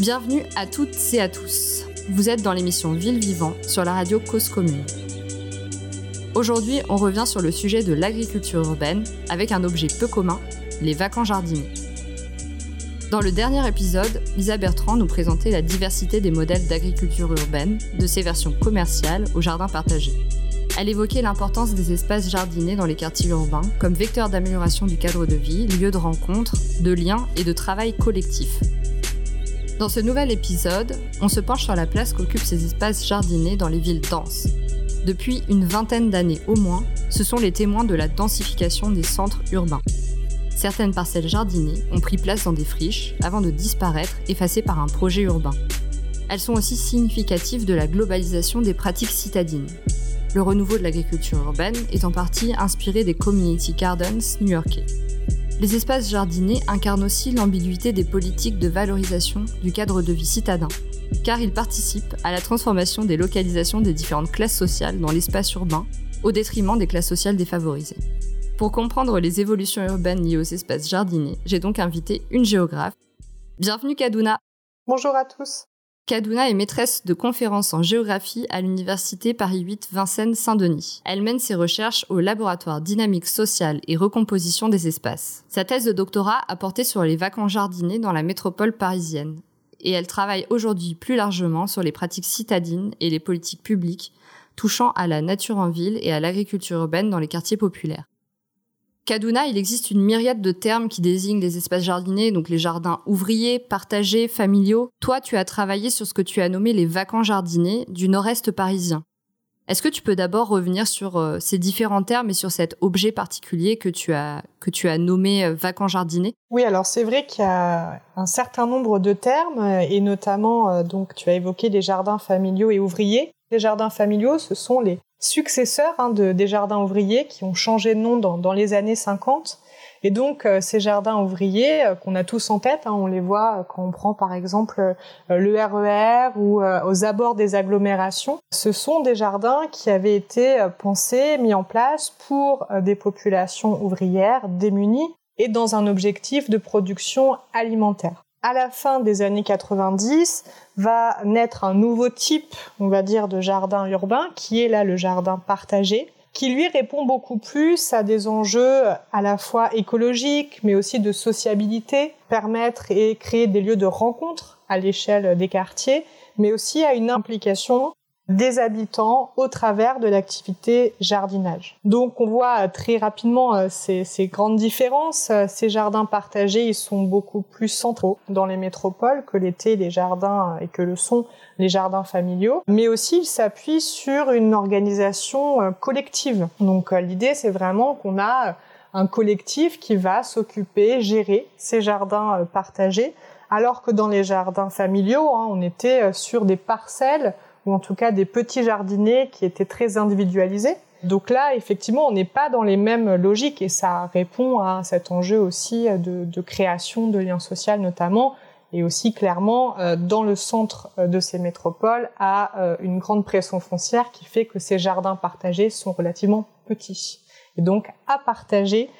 Bienvenue à toutes et à tous. Vous êtes dans l'émission Ville Vivant sur la radio Cause Commune. Aujourd'hui, on revient sur le sujet de l'agriculture urbaine avec un objet peu commun, les vacances jardiniers. Dans le dernier épisode, Lisa Bertrand nous présentait la diversité des modèles d'agriculture urbaine, de ses versions commerciales au jardin partagé. Elle évoquait l'importance des espaces jardinés dans les quartiers urbains comme vecteur d'amélioration du cadre de vie, lieu de rencontre, de lien et de travail collectif. Dans ce nouvel épisode, on se penche sur la place qu'occupent ces espaces jardinés dans les villes denses. Depuis une vingtaine d'années au moins, ce sont les témoins de la densification des centres urbains. Certaines parcelles jardinées ont pris place dans des friches avant de disparaître effacées par un projet urbain. Elles sont aussi significatives de la globalisation des pratiques citadines. Le renouveau de l'agriculture urbaine est en partie inspiré des community gardens new-yorkais. Les espaces jardinés incarnent aussi l'ambiguïté des politiques de valorisation du cadre de vie citadin, car ils participent à la transformation des localisations des différentes classes sociales dans l'espace urbain, au détriment des classes sociales défavorisées. Pour comprendre les évolutions urbaines liées aux espaces jardinés, j'ai donc invité une géographe. Bienvenue Kaduna Bonjour à tous Kaduna est maîtresse de conférences en géographie à l'université Paris 8 Vincennes-Saint-Denis. Elle mène ses recherches au laboratoire dynamique sociale et recomposition des espaces. Sa thèse de doctorat a porté sur les vacances jardinés dans la métropole parisienne. Et elle travaille aujourd'hui plus largement sur les pratiques citadines et les politiques publiques touchant à la nature en ville et à l'agriculture urbaine dans les quartiers populaires. Kaduna, il existe une myriade de termes qui désignent les espaces jardinés, donc les jardins ouvriers, partagés, familiaux. Toi, tu as travaillé sur ce que tu as nommé les vacances jardinés du nord-est parisien. Est-ce que tu peux d'abord revenir sur euh, ces différents termes et sur cet objet particulier que tu as, que tu as nommé euh, vacances jardinés? Oui, alors c'est vrai qu'il y a un certain nombre de termes, et notamment, euh, donc, tu as évoqué les jardins familiaux et ouvriers. Les jardins familiaux, ce sont les successeurs hein, de, des jardins ouvriers qui ont changé de nom dans, dans les années 50. Et donc euh, ces jardins ouvriers euh, qu'on a tous en tête, hein, on les voit euh, quand on prend par exemple le RER e ou aux abords des agglomérations, ce sont des jardins qui avaient été pensés, mis en place pour des populations ouvrières démunies et dans un objectif de production alimentaire à la fin des années 90, va naître un nouveau type, on va dire, de jardin urbain, qui est là le jardin partagé, qui lui répond beaucoup plus à des enjeux à la fois écologiques, mais aussi de sociabilité, permettre et créer des lieux de rencontre à l'échelle des quartiers, mais aussi à une implication des habitants au travers de l'activité jardinage. Donc on voit euh, très rapidement euh, ces, ces, grandes différences. Euh, ces jardins partagés, ils sont beaucoup plus centraux dans les métropoles que l'étaient les jardins et que le sont les jardins familiaux, mais aussi ils s'appuient sur une organisation collective. Donc l'idée c'est vraiment qu'on a un collectif qui va s'occuper, gérer ces jardins partagés, alors que dans les jardins familiaux, hein, on était sur des parcelles ou en tout cas des petits jardiniers qui étaient très individualisés. Donc là, effectivement, on n'est pas dans les mêmes logiques et ça répond à cet enjeu aussi de, création de liens sociaux notamment et aussi clairement euh, dans le centre euh, de ces métropoles à euh, une grande pression foncière qui fait que ces jardins partagés sont relativement petits et donc à partager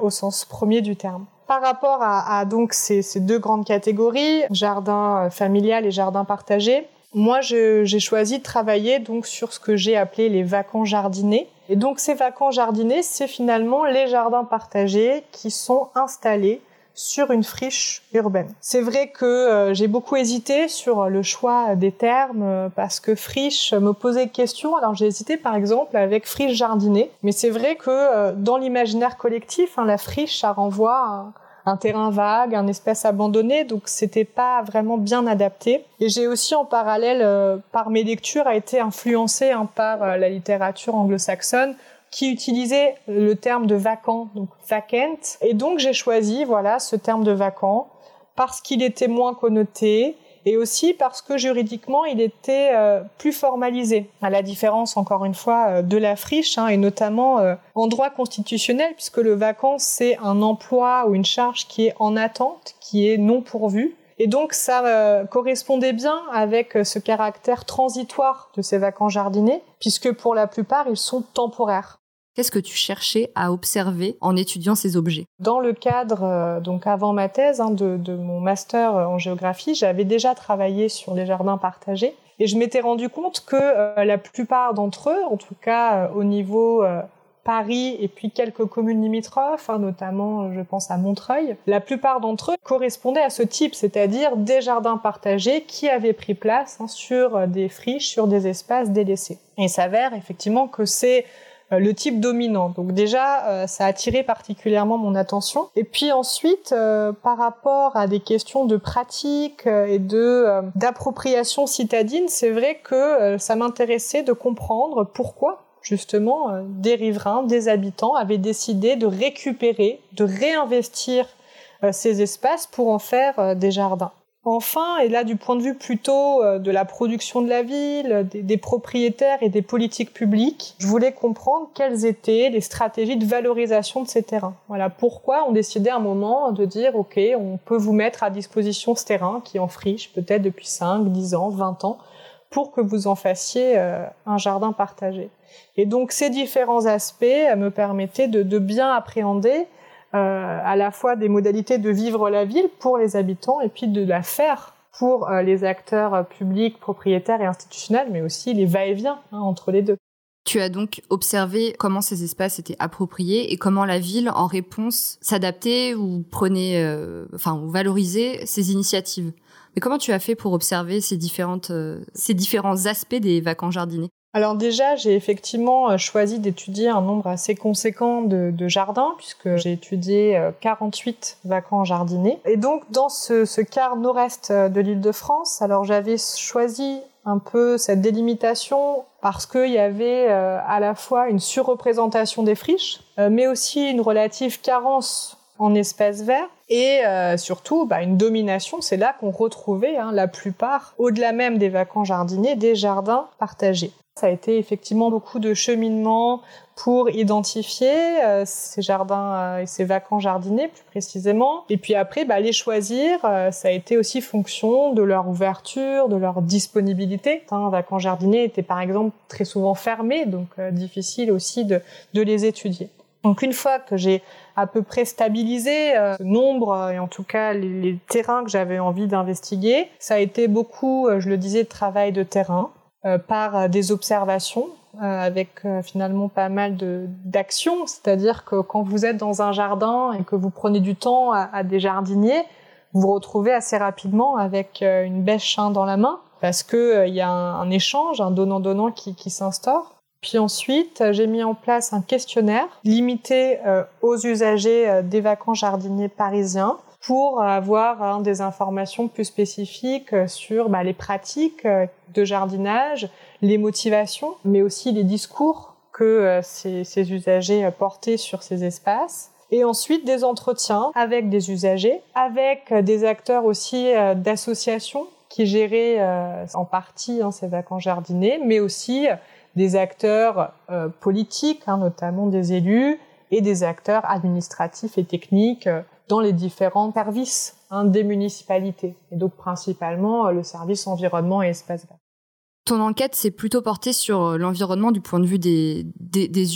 au sens premier du terme. Par rapport à, à donc ces, ces, deux grandes catégories, jardin familial et jardin partagé, moi, j'ai choisi de travailler donc sur ce que j'ai appelé les vacances jardinés. Et donc, ces vacances jardinés, c'est finalement les jardins partagés qui sont installés sur une friche urbaine. C'est vrai que euh, j'ai beaucoup hésité sur le choix des termes euh, parce que friche me posait question. Alors j'ai hésité par exemple avec friche jardinée, mais c'est vrai que euh, dans l'imaginaire collectif, hein, la friche ça renvoie à un terrain vague, un espace abandonné, donc c'était pas vraiment bien adapté. Et j'ai aussi en parallèle, euh, par mes lectures, a été influencé hein, par euh, la littérature anglo-saxonne qui utilisait le terme de vacant, donc vacant. Et donc j'ai choisi, voilà, ce terme de vacant parce qu'il était moins connoté, et aussi parce que juridiquement il était euh, plus formalisé, à la différence encore une fois euh, de la friche hein, et notamment euh, en droit constitutionnel puisque le vacant c'est un emploi ou une charge qui est en attente, qui est non pourvu. Et donc ça correspondait bien avec ce caractère transitoire de ces vacances jardinés, puisque pour la plupart ils sont temporaires. Qu'est-ce que tu cherchais à observer en étudiant ces objets? Dans le cadre, euh, donc avant ma thèse hein, de, mon master en géographie, j'avais déjà travaillé sur les jardins partagés et je m'étais rendu compte que euh, la plupart d'entre eux, en tout cas euh, au niveau Paris et puis quelques communes limitrophes, hein, notamment je pense à Montreuil, la plupart d'entre eux correspondaient à ce type, c'est-à-dire des jardins partagés qui avaient pris place hein, sur des friches, sur des espaces délaissés. Et il s'avère effectivement que c'est euh, le type dominant. Donc déjà, euh, ça a attiré particulièrement mon attention. Et puis ensuite, euh, par rapport à des questions de pratique et de d'appropriation citadine, c'est vrai que ça m'intéressait de comprendre pourquoi justement des riverains, des habitants avaient décidé de récupérer, de réinvestir ces espaces pour en faire des jardins. Enfin, et là du point de vue plutôt euh, de la production de la ville, des, propriétaires et des politiques publiques, je voulais comprendre quelles étaient les stratégies de valorisation de ces terrains. Voilà pourquoi on décidait à un moment de dire ok, on peut vous mettre à disposition ce terrain qui en friche peut-être depuis 5, 10 ans, 20 ans pour que vous en fassiez euh, un jardin partagé. Et donc ces différents aspects me permettaient de, de bien appréhender euh, à la fois des modalités de vivre la ville pour les habitants et puis de la faire pour euh, les acteurs euh, publics, propriétaires et institutionnels, mais aussi les va-et-vient hein, entre les deux. Tu as donc observé comment ces espaces étaient appropriés et comment la ville, en réponse, s'adaptait ou prenait, enfin, ou valorisait ces initiatives. Mais comment tu as fait pour observer ces différentes, ces différents aspects des vacances jardinés alors déjà, j'ai effectivement euh, choisi d'étudier un nombre assez conséquent de, jardins, puisque j'ai étudié 48 euh, vacants jardinés. Et donc, dans ce, quart nord-est euh, de l'île de France, alors j'avais choisi un peu cette délimitation parce qu'il y avait à la fois une surreprésentation des friches, mais aussi une relative carence en espaces verts et surtout bah, une domination. C'est là qu'on retrouvait hein, la plupart, au-delà même des vacants jardiniers, des jardins partagés. Ça a été effectivement beaucoup de cheminement pour identifier euh, ces jardins euh, et ces vacants jardinés plus précisément. Et puis après, bah, les choisir, euh, ça a été aussi fonction de leur ouverture, de leur disponibilité. Un vacant jardiné était par exemple très souvent fermé, donc difficile aussi de, de les étudier. Donc une fois que j'ai à peu près stabilisé ce nombre et en tout cas les, les terrains que j'avais envie d'investiguer, ça a été beaucoup, je le disais, de travail de terrain euh, par euh, des observations euh, avec finalement pas mal d'actions, c'est-à-dire que quand vous êtes dans un jardin et que vous prenez du temps à, des jardiniers, vous vous retrouvez assez rapidement avec une bêche hein, dans la main parce que il y a un, échange, un donnant-donnant qui, qui s'instaure. Puis ensuite, j'ai mis en place un questionnaire limité aux usagers des vacances jardiniers parisiens pour avoir hein, des informations plus spécifiques sur bah, les pratiques euh, de jardinage, les motivations, mais aussi les discours que euh, ces, ces, usagers portaient sur ces espaces. Et ensuite des entretiens avec des usagers, avec des acteurs aussi euh, d'associations qui géraient en partie hein, ces vacances jardinés, mais aussi des acteurs politiques, hein, notamment des élus, et des acteurs administratifs et techniques dans les différents services hein, des municipalités, et donc principalement euh, le service environnement et espace vert. Ton enquête s'est plutôt portée sur euh, l'environnement du point de vue des,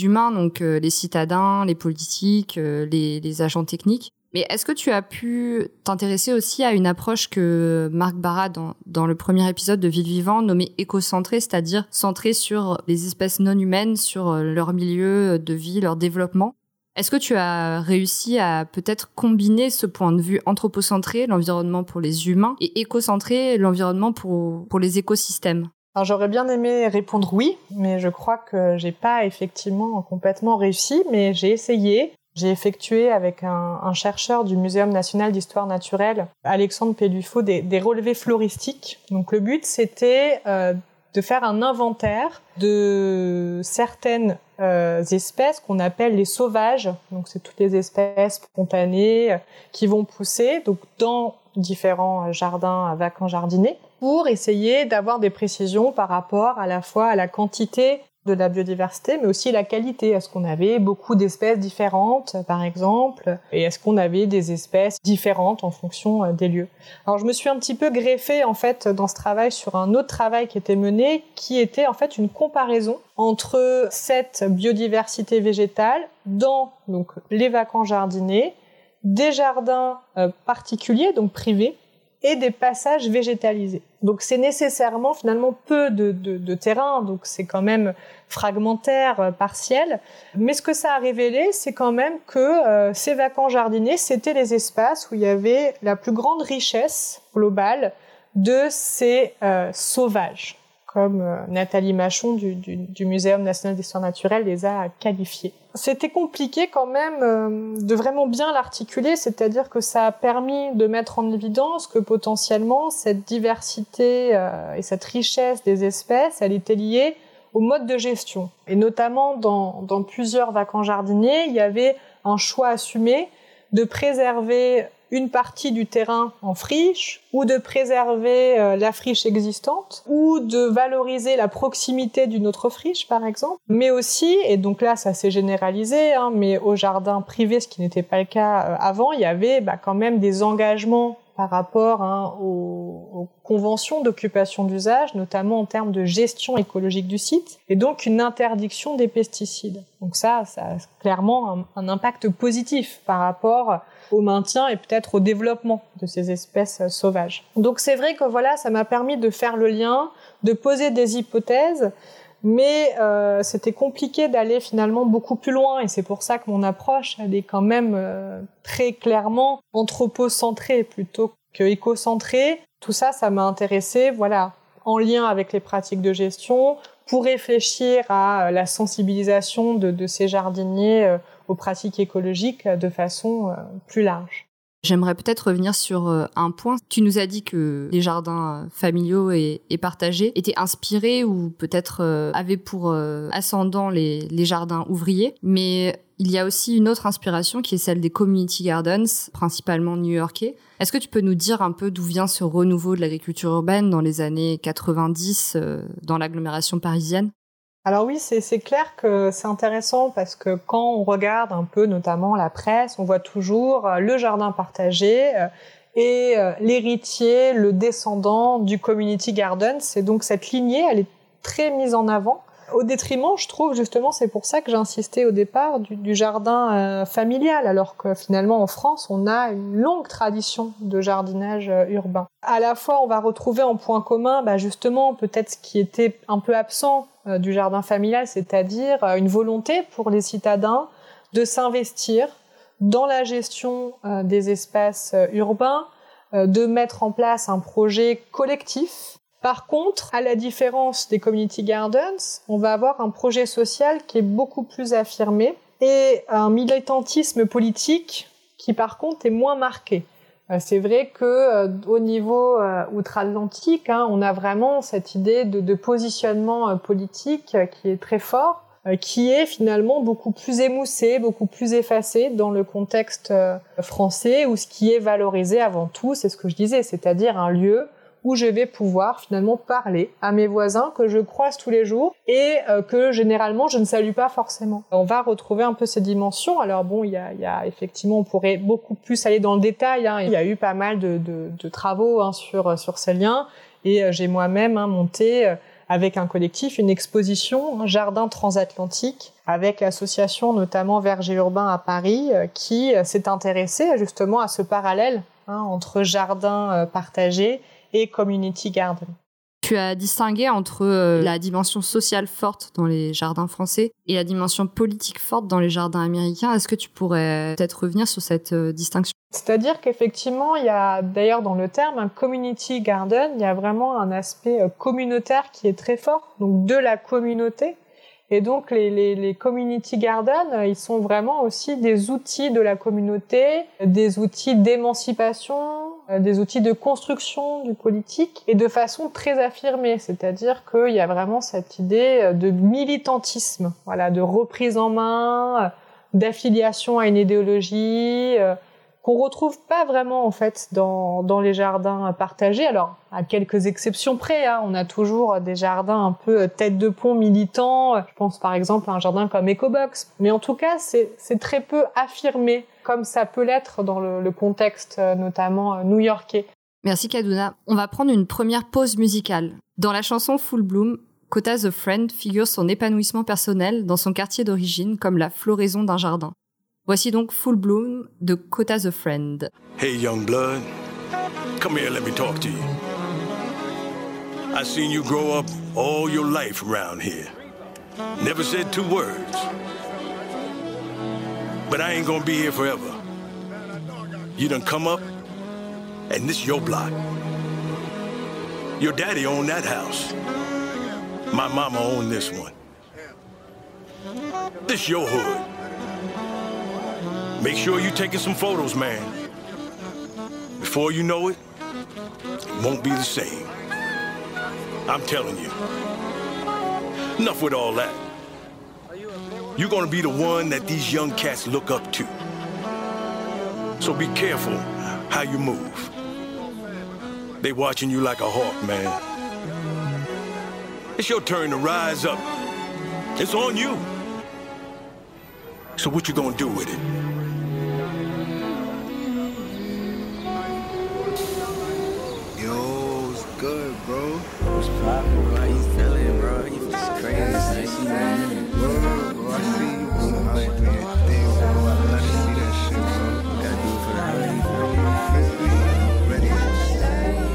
humains, donc euh, les citadins, les politiques, les, agents techniques. Mais est-ce que tu as pu t'intéresser aussi à une approche que Marc Barra, dans, dans le premier épisode de Ville Vivant, nommait éco-centrée, c'est-à-dire centrée sur les espèces non humaines, sur leur milieu de vie, leur développement? Est-ce que tu as réussi à peut-être combiner ce point de vue anthropocentré, l'environnement pour les humains, et écocentré, l'environnement pour, pour les écosystèmes? Alors j'aurais bien aimé répondre oui, mais je crois que j'ai pas effectivement complètement réussi, mais j'ai essayé. J'ai effectué avec un, chercheur du Muséum national d'histoire naturelle, Alexandre Pellufo, des, des, relevés floristiques. Donc le but c'était euh, de faire un inventaire de certaines euh, espèces qu'on appelle les sauvages. Donc c'est toutes les espèces spontanées euh, qui vont pousser donc dans différents euh, jardins à vacances jardinés pour essayer d'avoir des précisions par rapport à la fois à la quantité de la biodiversité, mais aussi la qualité. Est-ce qu'on avait beaucoup d'espèces différentes, par exemple, et est-ce qu'on avait des espèces différentes en fonction euh, des lieux? Alors je me suis un petit peu greffée en fait dans ce travail sur un autre travail qui était mené, qui était en fait une comparaison entre cette biodiversité végétale dans donc les vacances jardinés, des jardins euh, particuliers, donc privés, et des passages végétalisés. Donc c'est nécessairement finalement peu de, de, de terrain, donc c'est quand même fragmentaire, euh, partiel. Mais ce que ça a révélé, c'est quand même que euh, ces vacances jardiniers, c'était les espaces où il y avait la plus grande richesse globale de ces euh, sauvages comme euh, Nathalie Machon du, du, du Muséum national d'histoire naturelle les a qualifiés. C'était compliqué quand même euh, de vraiment bien l'articuler, c'est-à-dire que ça a permis de mettre en évidence que potentiellement cette diversité euh, et cette richesse des espèces, elle était liée au mode de gestion. Et notamment dans, dans plusieurs vacances jardiniers, il y avait un choix assumé de préserver une partie du terrain en friche, ou de préserver euh, la friche existante, ou de valoriser la proximité d'une autre friche, par exemple. Mais aussi, et donc là, ça s'est généralisé, hein, mais au jardin privé, ce qui n'était pas le cas euh, avant, il y avait bah, quand même des engagements par rapport hein, aux, aux, conventions d'occupation d'usage, notamment en termes de gestion écologique du site, et donc une interdiction des pesticides. Donc ça, ça a clairement un, un impact positif par rapport au maintien et peut-être au développement de ces espèces sauvages. Donc c'est vrai que voilà, ça m'a permis de faire le lien, de poser des hypothèses, mais euh, c'était compliqué d'aller finalement beaucoup plus loin et c'est pour ça que mon approche elle est quand même euh, très clairement anthropocentrée plutôt que écocentrée. Tout ça, ça m'a intéressé, voilà, en lien avec les pratiques de gestion, pour réfléchir à euh, la sensibilisation de, de ces jardiniers euh, aux pratiques écologiques de façon euh, plus large. J'aimerais peut-être revenir sur un point. Tu nous as dit que les jardins familiaux et, partagés étaient inspirés ou peut-être euh, avaient pour euh, ascendant les, les, jardins ouvriers, mais il y a aussi une autre inspiration qui est celle des community gardens, principalement new-yorkais. Est-ce que tu peux nous dire un peu d'où vient ce renouveau de l'agriculture urbaine dans les années 90 euh, dans l'agglomération parisienne? Alors oui, c'est clair que c'est intéressant parce que quand on regarde un peu notamment la presse, on voit toujours euh, le jardin partagé euh, et euh, l'héritier, le descendant du community garden. C'est donc cette lignée, elle est très mise en avant au détriment, je trouve justement, c'est pour ça que j'ai insisté au départ du, jardin euh, familial, alors que finalement en France, on a une longue tradition de jardinage euh, urbain. À la fois, on va retrouver en point commun, bah, justement, peut-être ce qui était un peu absent euh, du jardin familial, c'est-à-dire une volonté pour les citadins de s'investir dans la gestion des espaces urbains, de mettre en place un projet collectif par contre, à la différence des community gardens, on va avoir un projet social qui est beaucoup plus affirmé et un militantisme politique qui par contre est moins marqué. Euh, c'est vrai que euh, au niveau euh, outre-Atlantique, hein, on a vraiment cette idée de, de positionnement politique qui est très fort, qui est finalement beaucoup plus émoussé, beaucoup plus effacé dans le contexte français, où ce qui est valorisé avant tout, c'est ce que je disais, c'est-à-dire un lieu où je vais pouvoir finalement parler à mes voisins que je croise tous les jours et euh, que généralement je ne salue pas forcément. On va retrouver un peu ces dimensions. Alors bon, il y a, y a effectivement, on pourrait beaucoup plus aller dans le détail. Hein. Il y a eu pas mal de, de, de travaux hein, sur sur ces liens et euh, j'ai moi-même hein, monté euh, avec un collectif une exposition Jardin transatlantique avec l'association notamment Verger Urbain à Paris qui s'est intéressée justement à ce parallèle hein, entre jardin partagé et community garden. Tu as distingué entre euh, la dimension sociale forte dans les jardins français et la dimension politique forte dans les jardins américains. Est-ce que tu pourrais peut-être revenir sur cette euh, distinction? C'est-à-dire qu'effectivement, il y a d'ailleurs dans le terme un community garden, il y a vraiment un aspect euh, communautaire qui est très fort, donc de la communauté. Et donc les, les, les community gardens, ils sont vraiment aussi des outils de la communauté, des outils d'émancipation, des outils de construction du politique et de façon très affirmée, c'est-à-dire qu'il y a vraiment cette idée euh, de militantisme, voilà, de reprise en main, euh, d'affiliation à une idéologie, qu'on retrouve pas vraiment en fait dans, dans les jardins partagés. Alors à quelques exceptions près, hein, on a toujours des jardins un peu tête de pont militants. Je pense par exemple à un jardin comme EcoBox, mais en tout cas c'est très peu affirmé comme ça peut l'être dans le, le, contexte notamment new-yorkais. Merci Kaduna. On va prendre une première pause musicale. Dans la chanson Full Bloom, Kota the Friend figure son épanouissement personnel dans son quartier d'origine comme la floraison d'un jardin. Voici donc Full Bloom de Kota the Friend. Hey young blood, come here, let me talk to you. I seen you grow up all your life around here. Never said two words. But I ain't gonna be here forever. You done come up, and this your block. Your daddy owned that house. My mama owned this one. This your hood. Make sure you taking some photos, man. Before you know it, it won't be the same. I'm telling you. Enough with all that. You're gonna be the one that these young cats look up to. So be careful how you move. They watching you like a hawk, man. It's your turn to rise up. It's on you. So what you gonna do with it? Yo, what's good, bro? What's poppin', bro? How feeling, bro? You feel crazy. I see. I like it. I love to see that shit. So I gotta do it for that. Ready? Ready?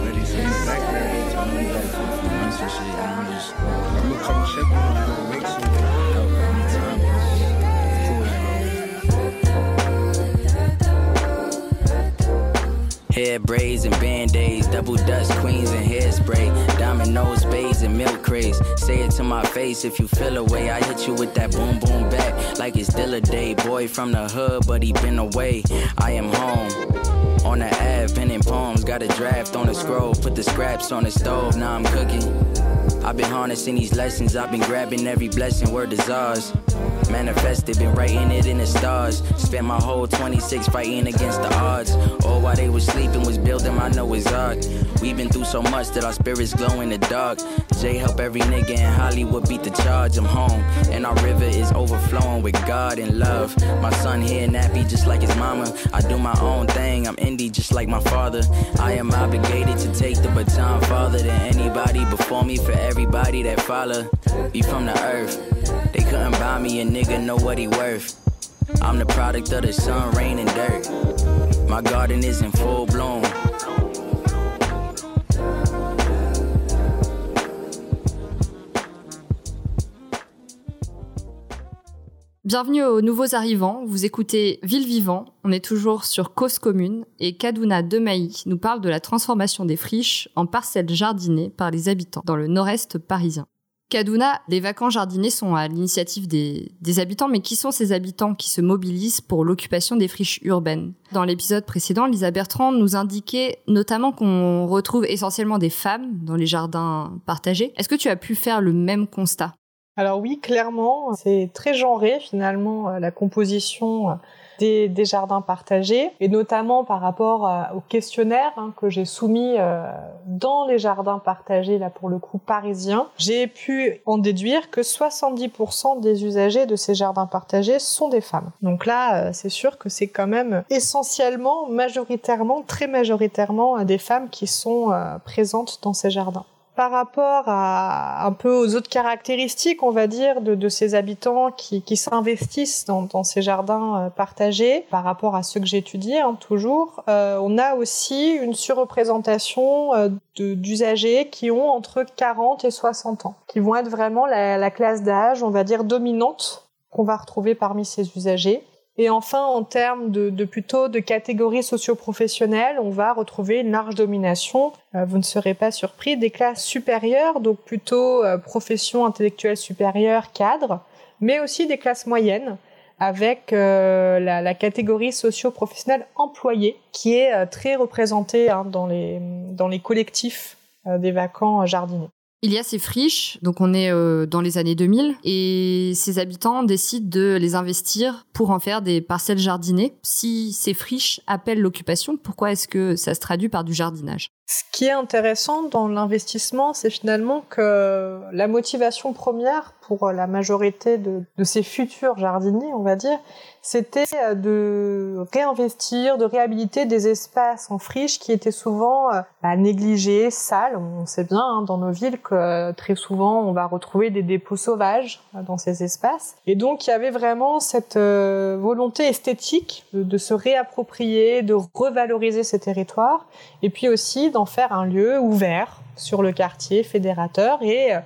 Ready for that? I'm gonna come check you, Braids and band-aids, double dust queens and hairspray, diamond nose spades and milk craze. Say it to my face if you feel away. I hit you with that boom boom back like it's still a day. Boy from the hood, but he been away. I am home. On the Ave, penning poems, got a draft on the scroll, put the scraps on the stove, now I'm cooking. I've been harnessing these lessons, I've been grabbing every blessing, word is ours. Manifested, been writing it in the stars. Spent my whole 26 fighting against the odds. All while they was sleeping was building my Noah's Ark. We've been through so much that our spirits glow in the dark. Jay help every nigga in Hollywood beat the charge. I'm home, and our river is overflowing with God and love. My son here nappy just like his mama. I do my own thing, I'm indie just like my father. I am obligated to take the baton farther than anybody before me for everybody that follow. Be from the earth. Bienvenue aux nouveaux arrivants, vous écoutez Ville Vivant, on est toujours sur Cause Commune et Kaduna Demaï nous parle de la transformation des friches en parcelles jardinées par les habitants dans le nord-est parisien. Les vacances jardinés sont à l'initiative des, habitants, mais qui sont ces habitants qui se mobilisent pour l'occupation des friches urbaines? Dans l'épisode précédent, Lisa Bertrand nous indiquait notamment qu'on retrouve essentiellement des femmes dans les jardins partagés. Est-ce que tu as pu faire le même constat? Alors oui, clairement, c'est très genré finalement euh, la composition euh, des, jardins partagés, et notamment par rapport euh, au questionnaire hein, que j'ai soumis dans les jardins partagés, là pour le coup parisiens, j'ai pu en déduire que 70% des usagers de ces jardins partagés sont des femmes. Donc là, c'est sûr que c'est quand même essentiellement, majoritairement, très majoritairement des femmes qui sont présentes dans ces jardins par rapport à un peu aux autres caractéristiques, on va dire, de, ces habitants qui, s'investissent dans, ces jardins euh, partagés, par rapport à ceux que j'étudie hein, toujours, euh, on a aussi une surreprésentation euh, d'usagers qui ont entre 40 et 60 ans, qui vont être vraiment la, la classe d'âge, on va dire, dominante qu'on va retrouver parmi ces usagers. Et enfin, en termes de, de plutôt de catégories socio-professionnelles, on va retrouver une large domination, euh, vous ne serez pas surpris, des classes supérieures, donc plutôt euh, profession intellectuelle supérieure, cadre, mais aussi des classes moyennes, avec euh, la, la, catégorie socio-professionnelle employée, qui est très représentée hein, dans, les, dans les collectifs des vacants jardiniers. Il y a ces friches, donc on est euh, dans les années 2000, et ces habitants décident de les investir pour en faire des parcelles jardinées. Si ces friches appellent l'occupation, pourquoi est-ce que ça se traduit par du jardinage? Ce qui est intéressant dans l'investissement, c'est finalement que la motivation première pour la majorité de, ces futurs jardiniers, on va dire, c'était de réinvestir, de réhabiliter des espaces en friche qui étaient souvent euh, bah, négligés, sales. On sait bien hein, dans nos villes que très souvent on va retrouver des dépôts sauvages euh, dans ces espaces. Et donc il y avait vraiment cette euh, volonté esthétique de, de se réapproprier, de revaloriser ces territoires, et puis aussi d'en faire un lieu ouvert sur le quartier fédérateur et euh,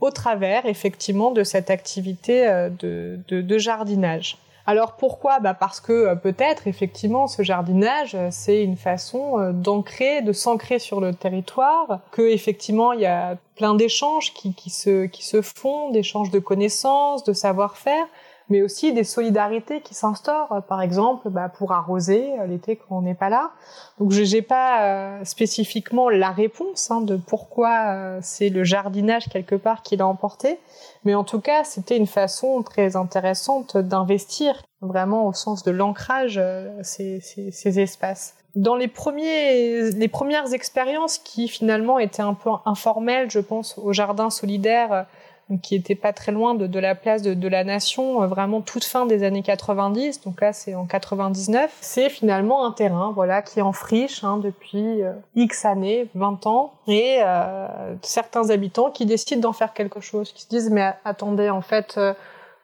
au travers effectivement de cette activité euh, de, jardinage. Alors pourquoi? Bah Parce que euh, peut-être effectivement ce jardinage c'est une façon d'ancrer, de s'ancrer sur le territoire, que effectivement il y a plein d'échanges qui, se, qui se font, d'échanges de connaissances, de savoir-faire, mais aussi des solidarités qui s'instaurent, par exemple bah, pour arroser euh, l'été quand on n'est pas là. Donc je n'ai pas euh, spécifiquement la réponse hein, de pourquoi euh, c'est le jardinage quelque part qui l'a emporté, mais en tout cas c'était une façon très intéressante d'investir vraiment au sens de l'ancrage ces, ces, ces, espaces. Dans les, premiers, les premières expériences qui finalement étaient un peu informelles, je pense au jardin solidaire qui était pas très loin de, de la place de, de, la Nation, euh, vraiment toute fin des années 90. Donc là, c'est en 99. C'est finalement un terrain, voilà, qui est en friche hein, depuis euh, X années, 20 ans, et euh, certains habitants qui décident d'en faire quelque chose, qui se disent mais attendez, en fait. Euh,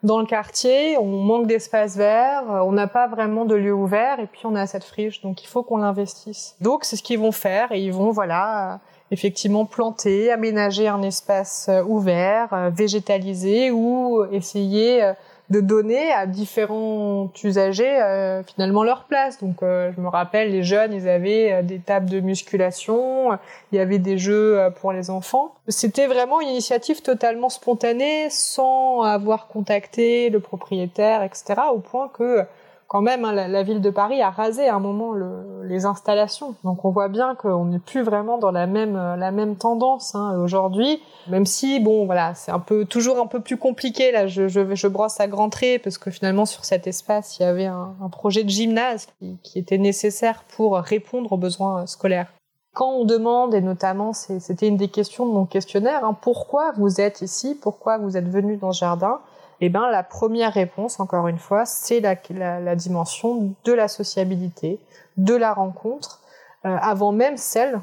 dans le quartier, on manque d'espace vert, on n'a pas vraiment de lieu ouvert, et puis on a cette friche, donc il faut qu'on l'investisse. Donc c'est ce qu'ils vont faire, et ils vont voilà effectivement planter, aménager un espace euh, ouvert, euh, végétalisé ou essayer euh, de donner à différents usagers finalement leur place. Donc je me rappelle les jeunes, ils avaient des tables de musculation, il y avait des jeux pour les enfants. C'était vraiment une initiative totalement spontanée sans avoir contacté le propriétaire, etc. au point que quand même, hein, la, ville de Paris a rasé à un moment le, les installations. Donc on voit bien qu'on n'est plus vraiment dans la même euh, tendance hein, aujourd'hui. Même si bon voilà, c'est un peu toujours un peu plus compliqué là. Je, brosse à grands traits parce que finalement sur cet espace il y avait un, projet de gymnase qui, qui, était nécessaire pour répondre aux besoins euh, scolaires. Quand on demande, et notamment c'était une des questions de mon questionnaire, hein, pourquoi vous êtes ici, pourquoi vous êtes venu dans ce jardin, eh ben, la première réponse, encore une fois, c'est la, dimension de la sociabilité, de la rencontre, euh, avant même celle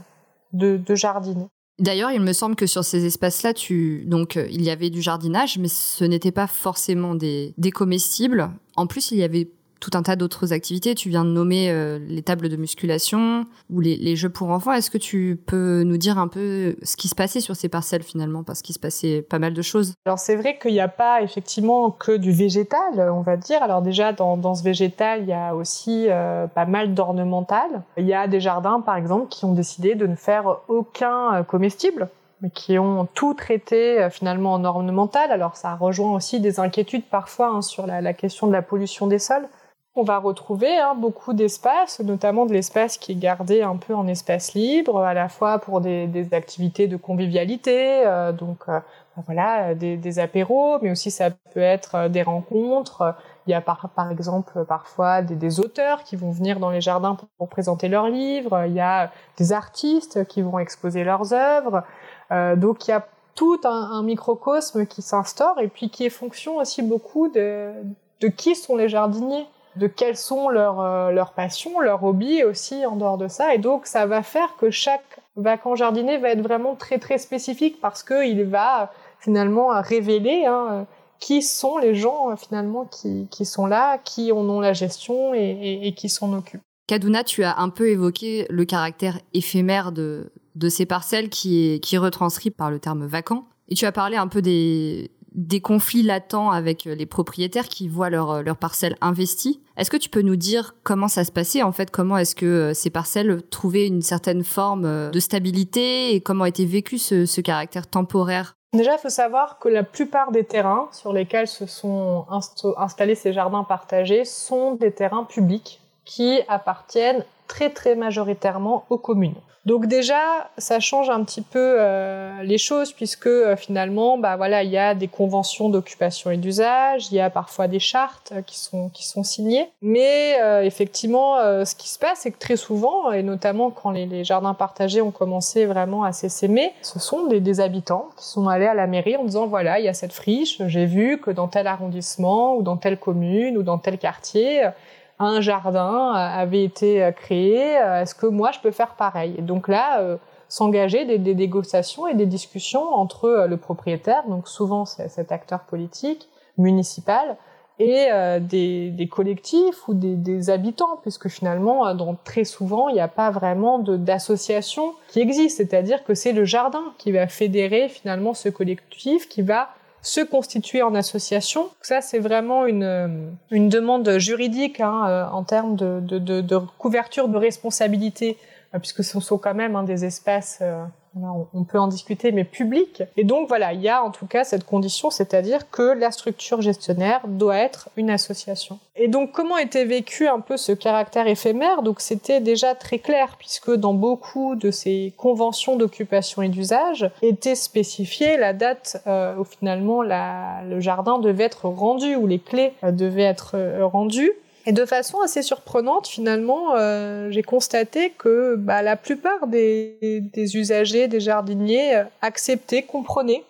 de, jardiner. D'ailleurs, il me semble que sur ces espaces-là, tu... donc euh, il y avait du jardinage, mais ce n'était pas forcément des comestibles. En plus, il y avait tout un tas d'autres activités. Tu viens de nommer euh, les tables de musculation ou les, jeux pour enfants. Est-ce que tu peux nous dire un peu ce qui se passait sur ces parcelles finalement? Parce qu'il se passait pas mal de choses. Alors c'est vrai qu'il n'y a pas effectivement que du végétal, on va dire. Alors déjà, dans, ce végétal, il y a aussi euh, pas mal d'ornemental. Il y a des jardins, par exemple, qui ont décidé de ne faire aucun euh, comestible mais qui ont tout traité finalement en ornemental. Alors ça rejoint aussi des inquiétudes parfois hein, sur la, question de la pollution des sols. On va retrouver hein, beaucoup d'espace, notamment de l'espace qui est gardé un peu en espace libre, à la fois pour des, des activités de convivialité, euh, donc euh, ben voilà, des, des, apéros, mais aussi ça peut être euh, des rencontres. Il y a par, par exemple parfois des, des, auteurs qui vont venir dans les jardins pour, pour, présenter leurs livres. Il y a des artistes qui vont exposer leurs œuvres. Euh, donc il y a tout un, un microcosme qui s'instaure et puis qui est fonction aussi beaucoup de, de qui sont les jardiniers de quelles sont leurs, euh, leurs passions, leurs hobbies aussi en dehors de ça. Et donc, ça va faire que chaque vacances jardinier va être vraiment très très spécifique parce qu'il va finalement révéler hein, qui sont les gens euh, finalement qui, qui sont là, qui en ont la gestion et, qui s'en occupent. Kaduna, tu as un peu évoqué le caractère éphémère de, de ces parcelles qui qui est retranscrit par le terme vacant. Et tu as parlé un peu des, des conflits latents avec euh, les propriétaires qui voient leur, euh, leur parcelle investie. Est-ce que tu peux nous dire comment ça se passait en fait? Comment est-ce que euh, ces parcelles trouvaient une certaine forme de stabilité et comment était vécu ce, ce caractère temporaire? Déjà, il faut savoir que la plupart des terrains sur lesquels se sont installés ces jardins partagés sont des terrains publics qui appartiennent très très majoritairement aux communes. Donc déjà, ça change un petit peu euh, les choses puisque euh, finalement, bah voilà, il y a des conventions d'occupation et d'usage, il y a parfois des chartes qui sont qui sont signées, mais euh, effectivement, ce qui se passe, c'est que très souvent, et notamment quand les, jardins partagés ont commencé vraiment à s'essaimer, ce sont des, habitants qui sont allés à la mairie en disant voilà, il y a cette friche, j'ai vu que dans tel arrondissement ou dans telle commune ou dans tel quartier un jardin avait été créé, est-ce que moi je peux faire pareil? Et donc là, euh, s'engager des, négociations et des discussions entre euh, le propriétaire, donc souvent cet acteur politique, municipal, et euh, des, collectifs ou des, habitants, puisque finalement, très souvent, il n'y a pas vraiment d'association qui existe, c'est-à-dire que c'est le jardin qui va fédérer finalement ce collectif, qui va se constituer en association. Ça, c'est vraiment une, euh, une demande juridique hein, euh, en termes de, de, de, de, couverture de responsabilité, euh, puisque ce sont quand même hein, des espaces on peut en discuter, mais public. Et donc voilà, il y a en tout cas cette condition, c'est-à-dire que la structure gestionnaire doit être une association. Et donc comment était vécu un peu ce caractère éphémère? Donc c'était déjà très clair, puisque dans beaucoup de ces conventions d'occupation et d'usage était spécifiée la date euh, où finalement le jardin devait être rendu, où les clés euh, devaient être euh, rendues. Et de façon assez surprenante, finalement, euh, j'ai constaté que bah, la plupart des, usagers, des jardiniers, euh, acceptaient, comprenaient,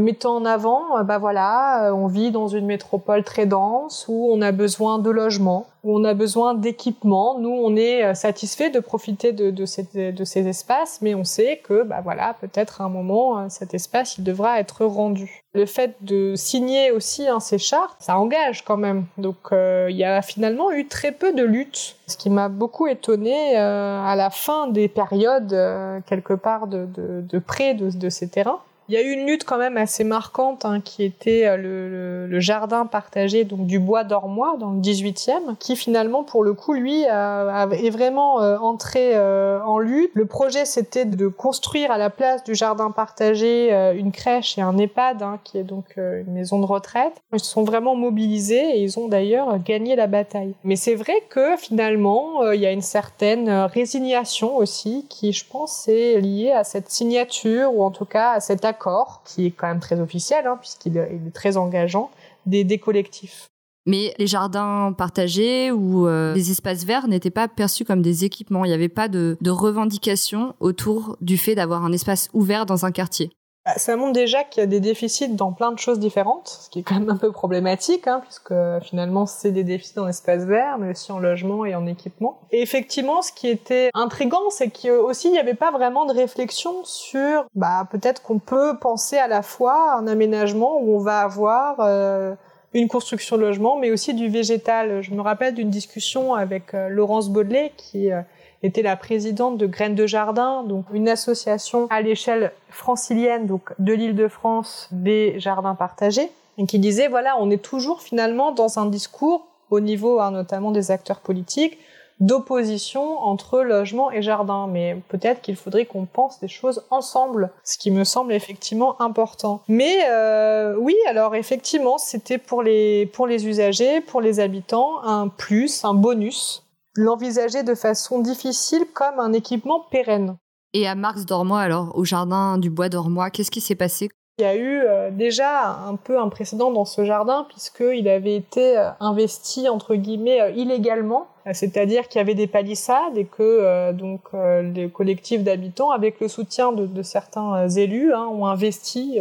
mettant en avant, euh, bah voilà, on vit dans une métropole très dense où on a besoin de logements, où on a besoin d'équipements. Nous, on est satisfait de profiter de, ces espaces, mais on sait que, bah voilà, peut-être à un moment, cet espace, il devra être rendu. Le fait de signer aussi hein, ces chartes, ça engage quand même. Donc euh, il y a finalement eu très peu de lutte, ce qui m'a beaucoup étonné euh, à la fin des périodes euh, quelque part de, de, de, de ces terrains. Il y a eu une lutte quand même assez marquante hein, qui était euh, le, jardin partagé donc du bois d'Ormois dans le 18e, qui finalement pour le coup lui a, est vraiment euh, entré euh, en lutte. Le projet c'était de construire à la place du jardin partagé une crèche et un EHPAD hein, qui est donc une maison de retraite. Ils se sont vraiment mobilisés et ils ont d'ailleurs gagné la bataille. Mais c'est vrai que finalement il y a une certaine résignation aussi qui je pense est liée à cette signature ou en tout cas à cet accord qui est quand même très officiel, hein, puisqu'il est très engageant, des, des collectifs. Mais les jardins partagés ou euh, les espaces verts n'étaient pas perçus comme des équipements. Il n'y avait pas de, de revendication autour du fait d'avoir un espace ouvert dans un quartier. Bah, ça montre déjà qu'il y a des déficits dans plein de choses différentes, ce qui est quand même un peu problématique, hein, puisque finalement c'est des déficits en espace vert, mais aussi en logement et en équipement. Et effectivement, ce qui était intrigant, c'est qu'aussi il n'y avait pas vraiment de réflexion sur, bah peut-être qu'on peut penser à la fois un aménagement où on va avoir euh, une construction de logement, mais aussi du végétal. Je me rappelle d'une discussion avec euh, Laurence Baudelet, qui euh, était la présidente de Graines de Jardin, donc une association à l'échelle francilienne, donc de l'île de France, des jardins partagés, et qui disait voilà, on est toujours finalement dans un discours au niveau hein, notamment des acteurs politiques d'opposition entre logement et jardin, mais peut-être qu'il faudrait qu'on pense des choses ensemble, ce qui me semble effectivement important. Mais euh, oui, alors effectivement, c'était pour les pour les usagers, pour les habitants, un plus, un bonus l'envisager de façon difficile comme un équipement pérenne. Et à Marx d'Ormois, alors, au jardin du bois d'Ormois, qu'est-ce qui s'est passé? Il y a eu euh, déjà un peu un précédent dans ce jardin puisqu'il avait été euh, investi entre guillemets euh, illégalement, c'est-à-dire qu'il y avait des palissades et que donc les collectifs d'habitants, avec le soutien de, de certains élus, hein, ont investi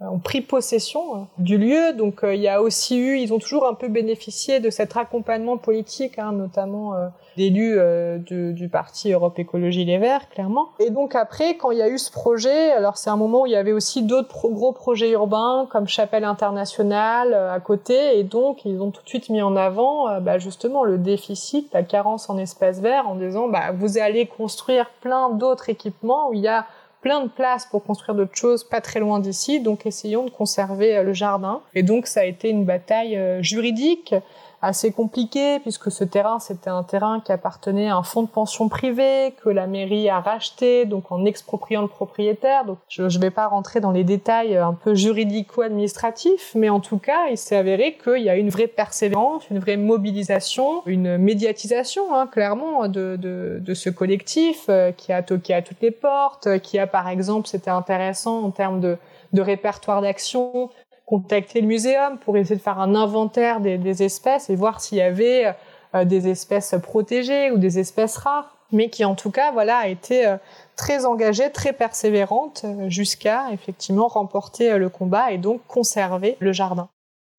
ont pris possession euh, du lieu. Donc euh, il y a aussi eu, ils ont toujours un peu bénéficié de cet accompagnement politique, hein, notamment d'élus du parti Europe Écologie Les Verts, clairement. Et donc après, quand il y a eu ce projet, alors c'est un moment où il y avait aussi d'autres gros projets urbains comme Chapelle Internationale à côté, et donc ils ont tout de suite mis en avant bah, justement le déficit, la carence en espace vert, en disant bah, vous allez construire plein d'autres équipements où il y a plein de place pour construire d'autres choses pas très loin d'ici, donc essayons de conserver euh, le jardin. Et donc ça a été une bataille euh, juridique assez compliqué puisque ce terrain c'était un terrain qui appartenait à un fonds de pension privé que la mairie a racheté donc en expropriant le propriétaire. Donc je ne vais pas rentrer dans les détails un peu juridico-administratifs mais en tout cas il s'est avéré qu'il y a une vraie persévérance une vraie mobilisation une médiatisation hein, clairement de, de, de, ce collectif euh, qui a toqué à toutes les portes qui a par exemple c'était intéressant en termes de de répertoire d'action contacter le muséum pour essayer de faire un inventaire des, espèces et voir s'il y avait euh, des espèces protégées ou des espèces rares, mais qui en tout cas voilà a été euh, très engagée, très persévérante euh, jusqu'à effectivement remporter le combat et donc conserver le jardin.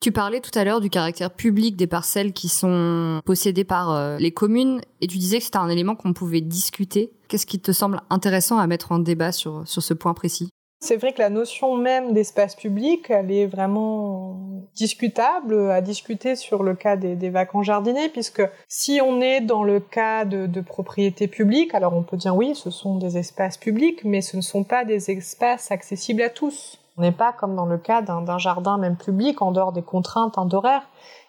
Tu parlais tout à l'heure du caractère public des parcelles qui sont possédées par les communes et tu disais que c'était un élément qu'on pouvait discuter. Qu'est-ce qui te semble intéressant à mettre en débat sur, sur ce point précis? C'est vrai que la notion même d'espace public, elle est vraiment discutable à discuter sur le cas des, vacances jardiniers, puisque si on est dans le cas de, de, propriété publique, alors on peut dire oui, ce sont des espaces publics, mais ce ne sont pas des espaces accessibles à tous. On n'est pas comme dans le cas d'un jardin même public, en dehors des contraintes d'horaire.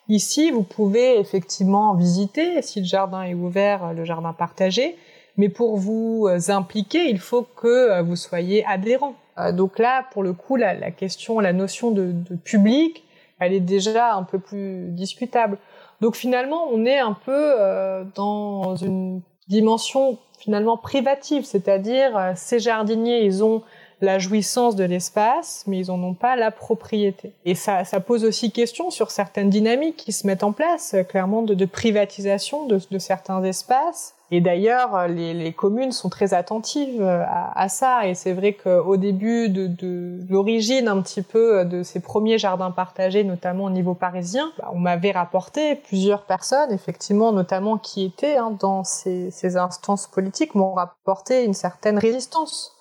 Ici, vous pouvez effectivement visiter, si le jardin est ouvert, le jardin partagé, mais pour vous impliquer, il faut que vous soyez adhérent. Euh, donc là, pour le coup, la, question, la notion de, public, elle est déjà un peu plus discutable. Donc finalement, on est un peu euh, dans une dimension finalement privative, c'est-à-dire euh, ces jardiniers, ils ont la jouissance de l'espace, mais ils n'en ont pas la propriété. Et ça, pose aussi question sur certaines dynamiques qui se mettent en place, clairement de, privatisation de, certains espaces, et d'ailleurs, les, les, communes sont très attentives euh, à, ça. Et c'est vrai qu'au début de, l'origine un petit peu de ces premiers jardins partagés, notamment au niveau parisien, bah, on m'avait rapporté plusieurs personnes, effectivement, notamment qui étaient hein, dans ces, ces, instances politiques, m'ont rapporté une certaine résistance.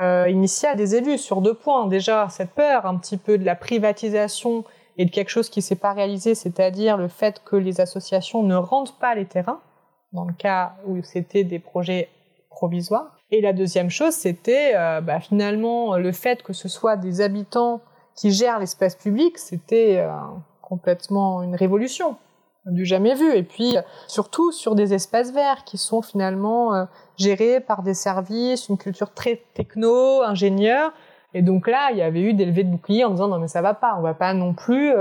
Euh, initiale des élus sur deux points. Déjà, cette peur un petit peu de la privatisation et de quelque chose qui s'est pas réalisé, c'est-à-dire le fait que les associations ne rendent pas les terrains dans le cas où c'était des projets provisoires. Et la deuxième chose, c'était euh, bah, finalement le fait que ce soit des habitants qui gèrent l'espace public, c'était euh, complètement une révolution du jamais vu. Et puis surtout sur des espaces verts qui sont finalement euh, gérés par des services, une culture très techno, ingénieur. Et donc là, il y avait eu des levées de boucliers en disant non mais ça va pas, on va pas non plus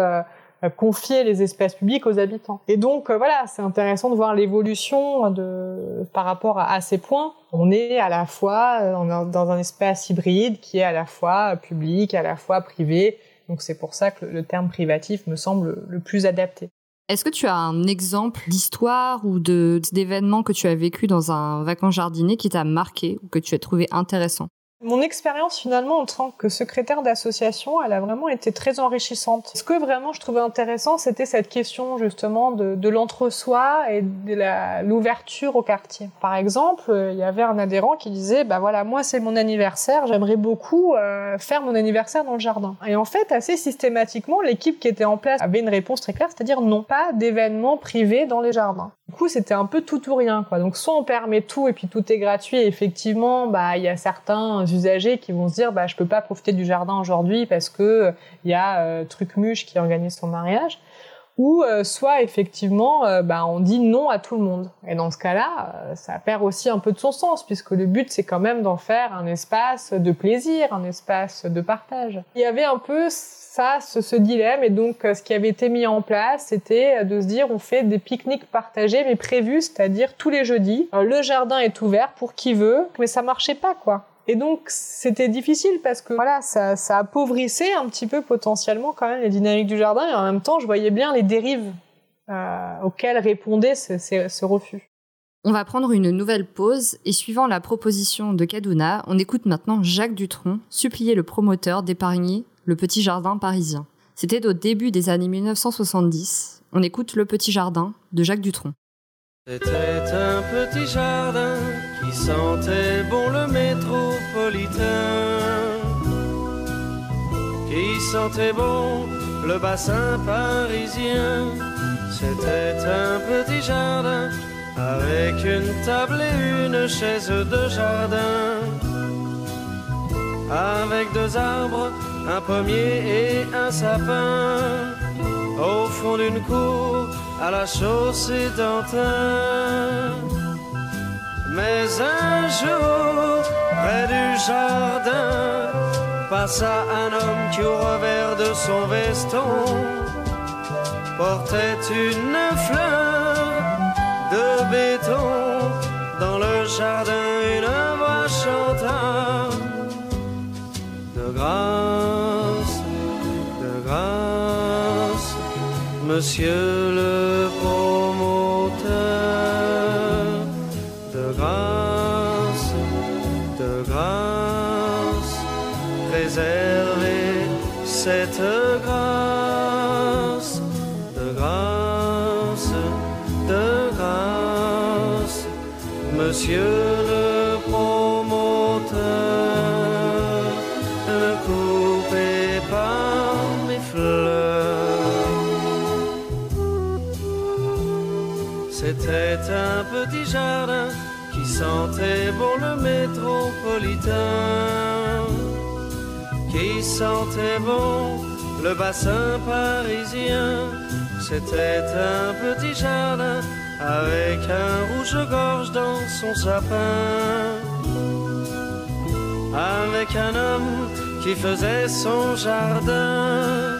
confier les espaces publics aux habitants. Et donc euh, voilà, c'est intéressant de voir l'évolution de par rapport à, ces points. On est à la fois euh, dans un espace hybride qui est à la fois public, à la fois privé. Donc c'est pour ça que le terme privatif me semble le plus adapté. Est-ce que tu as un exemple d'histoire ou d'événement que tu as vécu dans un vacances jardinier qui t'a marqué ou que tu as trouvé intéressant? Mon expérience finalement en tant que secrétaire d'association, elle a vraiment été très enrichissante. Ce que vraiment je trouvais intéressant, c'était cette question justement de, l'entre-soi et de l'ouverture au quartier. Par exemple, il y avait un adhérent qui disait, bah voilà, moi c'est mon anniversaire, j'aimerais beaucoup euh, faire mon anniversaire dans le jardin. Et en fait, assez systématiquement, l'équipe qui était en place avait une réponse très claire, c'est-à-dire non, pas d'événements privés dans les jardins. Coup, c'était un peu tout ou rien, quoi. Donc, soit on permet tout et puis tout est gratuit. Et effectivement, bah, il y a certains usagers qui vont se dire, bah, je peux pas profiter du jardin aujourd'hui parce que il y a euh, Trucmuche qui organise son mariage. Ou euh, soit effectivement, euh, bah, on dit non à tout le monde. Et dans ce cas-là, euh, ça perd aussi un peu de son sens puisque le but c'est quand même d'en faire un espace de plaisir, un espace de partage. Il y avait un peu ça, ce, dilemme. Et donc, euh, ce qui avait été mis en place, c'était euh, de se dire, on fait des pique-niques partagés, mais prévus, c'est-à-dire tous les jeudis. Euh, le jardin est ouvert pour qui veut, mais ça marchait pas, quoi. Et donc, c'était difficile parce que, voilà, ça, ça appauvrissait un petit peu potentiellement quand même les dynamiques du jardin. Et en même temps, je voyais bien les dérives auxquelles répondait ce, ce, ce refus. On va prendre une nouvelle pause et suivant la proposition de Kaduna, on écoute maintenant Jacques Dutronc supplier le promoteur d'épargner le petit jardin parisien. C'était au début des années 1970. On écoute Le Petit Jardin de Jacques Dutronc. C'était un petit jardin qui sentait bon le métropolitain, qui sentait bon le bassin parisien. C'était un petit jardin avec une table et une chaise de jardin, avec deux arbres un pommier et un sapin. Au fond d'une cour à la chaussée d'Antin. Mais un jour, près du jardin, passa un homme qui au revers de son veston portait une fleur de béton. Dans le jardin une voix chanta. De grâce, monsieur le C'était un petit jardin qui sentait bon le métropolitain, qui sentait bon le bassin parisien. C'était un petit jardin avec un rouge-gorge dans son sapin, avec un homme qui faisait son jardin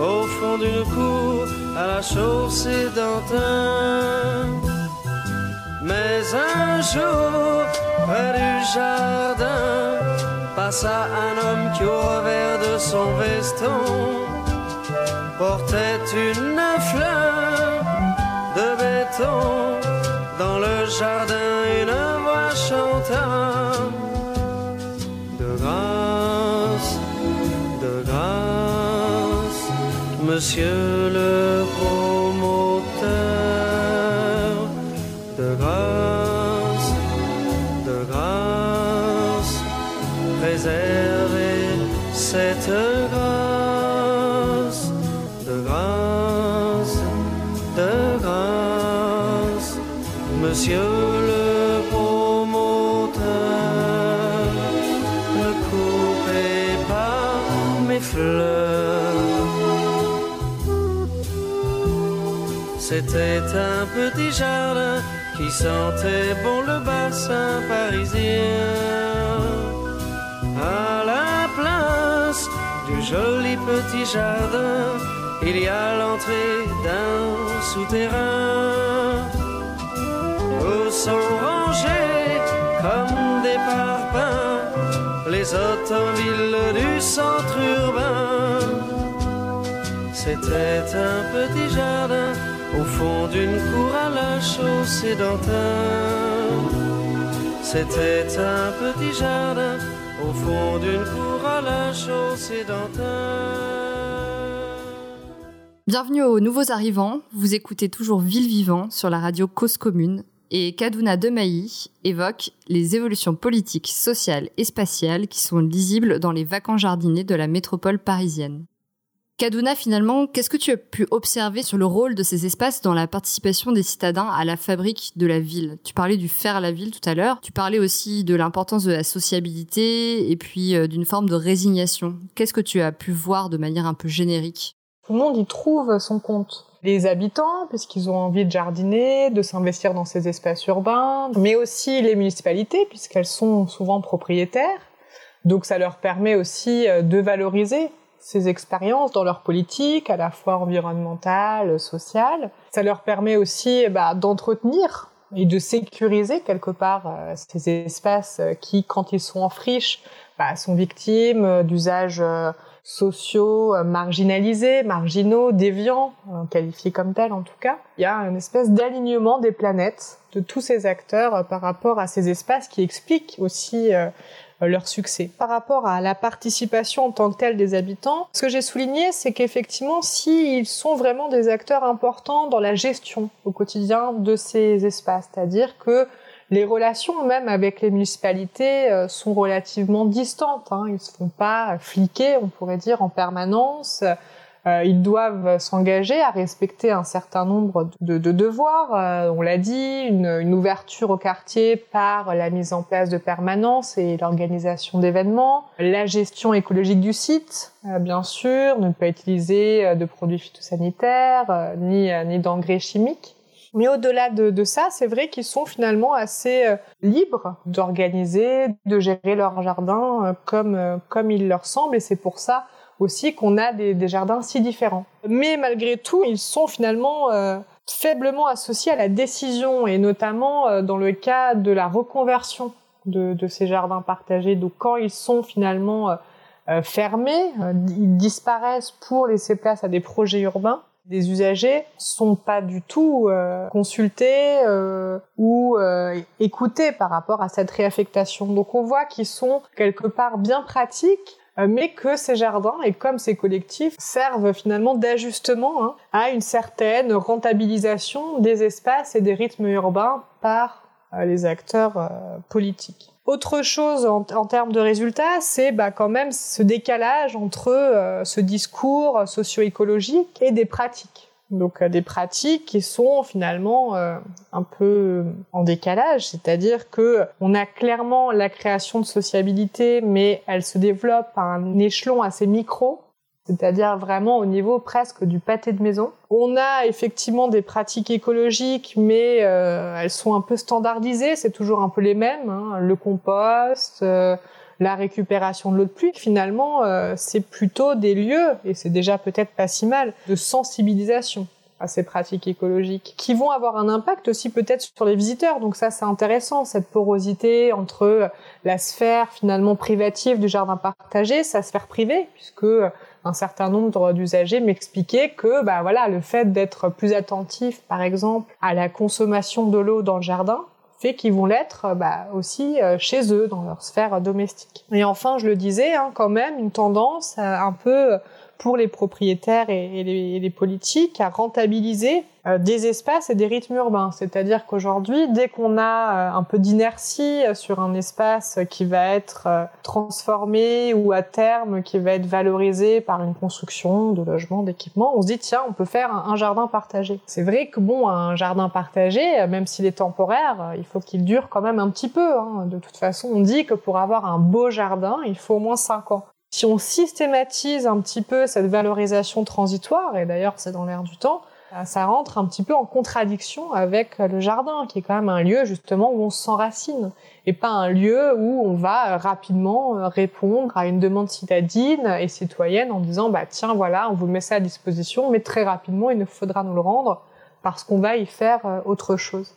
au fond d'une cour à la chaussée d'Antin. Mais un jour, près du jardin, passa un homme qui au revers de son veston portait une fleur de béton. Dans le jardin, monsieur le promoteur, de grâce, de grâce, préservez cette C'était un petit jardin qui sentait bon le bassin parisien. À la place du joli petit jardin, il y a l'entrée d'un souterrain où sont rangés comme des parpaings les automobiles du centre urbain. C'était un petit jardin au fond d'une cour à la chaussée d'Antin. C'était un petit jardin au fond d'une cour à la chaussée d'Antin. Bienvenue aux nouveaux arrivants. Vous écoutez toujours Ville Vivant sur la radio Cause Commune. Et Kaduna Demailly évoque les évolutions politiques, sociales et spatiales qui sont lisibles dans les vacants jardiniers de la métropole parisienne. Kaduna, finalement, qu'est-ce que tu as pu observer sur le rôle de ces espaces dans la participation des citadins à la fabrique de la ville? Tu parlais du faire la ville tout à l'heure. Tu parlais aussi de l'importance de la sociabilité et puis euh, d'une forme de résignation. Qu'est-ce que tu as pu voir de manière un peu générique? Tout le monde y trouve son compte. Les habitants, puisqu'ils ont envie de jardiner, de s'investir dans ces espaces urbains, mais aussi les municipalités, puisqu'elles sont souvent propriétaires. Donc ça leur permet aussi euh, de valoriser ces expériences dans leur politique, à la fois environnementale, sociale. Ça leur permet aussi bah, d'entretenir et de sécuriser quelque part euh, ces espaces qui, quand ils sont en friche, bah, sont victimes d'usages euh, sociaux euh, marginalisés, marginaux, déviants, qualifiés comme tels en tout cas. Il y a une espèce d'alignement des planètes de tous ces acteurs par rapport à ces espaces qui expliquent aussi leur succès. Par rapport à la participation en tant que telle des habitants, ce que j'ai souligné, c'est qu'effectivement, s'ils sont vraiment des acteurs importants dans la gestion au quotidien de ces espaces, c'est-à-dire que les relations même avec les municipalités euh, sont relativement distantes. Hein. Ils se font pas fliquer, on pourrait dire, en permanence. Euh, ils doivent s'engager à respecter un certain nombre de, de devoirs. Euh, on l'a dit, une, une, ouverture au quartier par la mise en place de permanences et l'organisation d'événements, la gestion écologique du site, euh, bien sûr, ne pas utiliser de produits phytosanitaires ni, ni d'engrais chimiques. Mais au-delà de, de, ça, c'est vrai qu'ils sont finalement assez libres d'organiser, de gérer leur jardin comme, comme il leur semble, et c'est pour ça aussi qu'on a des, jardins si différents. Mais malgré tout, ils sont finalement euh, faiblement associés à la décision, et notamment euh, dans le cas de la reconversion de, ces jardins partagés. Donc quand ils sont finalement euh, fermés, ils disparaissent pour laisser place à des projets urbains. Les usagers sont pas du tout consultés ou écoutés par rapport à cette réaffectation. Donc on voit qu'ils sont quelque part bien pratiques, euh, mais que ces jardins et comme ces collectifs servent finalement d'ajustement hein, à une certaine rentabilisation des espaces et des rythmes urbains par euh, les acteurs euh, politiques. Autre chose en, termes de résultats, c'est bah, quand même ce décalage entre ce discours socio-écologique et des pratiques. Donc euh, des pratiques qui sont finalement euh, un peu en décalage, c'est-à-dire que on a clairement la création de sociabilité, mais elle se développe à un échelon assez micro, c'est-à-dire vraiment au niveau presque du pâté de maison. On a effectivement des pratiques écologiques, mais euh, elles sont un peu standardisées, c'est toujours un peu les mêmes, hein. le compost la récupération de l'eau de pluie, finalement, euh, c'est plutôt des lieux, et c'est déjà peut-être pas si mal, de sensibilisation à ces pratiques écologiques, qui vont avoir un impact aussi peut-être sur les visiteurs. Donc ça, c'est intéressant, cette porosité entre la sphère finalement privative du jardin partagé, sa sphère privée, puisque un certain nombre d'usagers m'expliquaient que bah voilà le fait d'être plus attentif par exemple à la consommation de l'eau dans le jardin fait qu'ils vont l'être euh, bah, aussi euh, chez eux, dans leur sphère domestique. Et enfin, je le disais, hein, quand même, une tendance un peu pour les propriétaires et, les, politiques à rentabiliser euh, des espaces et des rythmes urbains. C'est-à-dire qu'aujourd'hui, dès qu'on a euh, un peu d'inertie sur un espace qui va être euh, transformé ou à terme qui va être valorisé par une construction de logements, d'équipements, on se dit tiens, on peut faire un, jardin partagé. C'est vrai que bon, un jardin partagé, même s'il est temporaire, il faut qu'il dure quand même un petit peu. Hein. De toute façon, on dit que pour avoir un beau jardin, il faut au moins 5 ans. Si on systématise un petit peu cette valorisation transitoire, et d'ailleurs c'est dans l'air du temps, euh, ça rentre un petit peu en contradiction avec le jardin, qui est quand même un lieu justement où on s'enracine, et pas un lieu où on va rapidement euh, répondre à une demande citadine et citoyenne en disant bah tiens voilà on vous met ça à disposition, mais très rapidement il nous faudra nous le rendre parce qu'on va y faire euh, autre chose.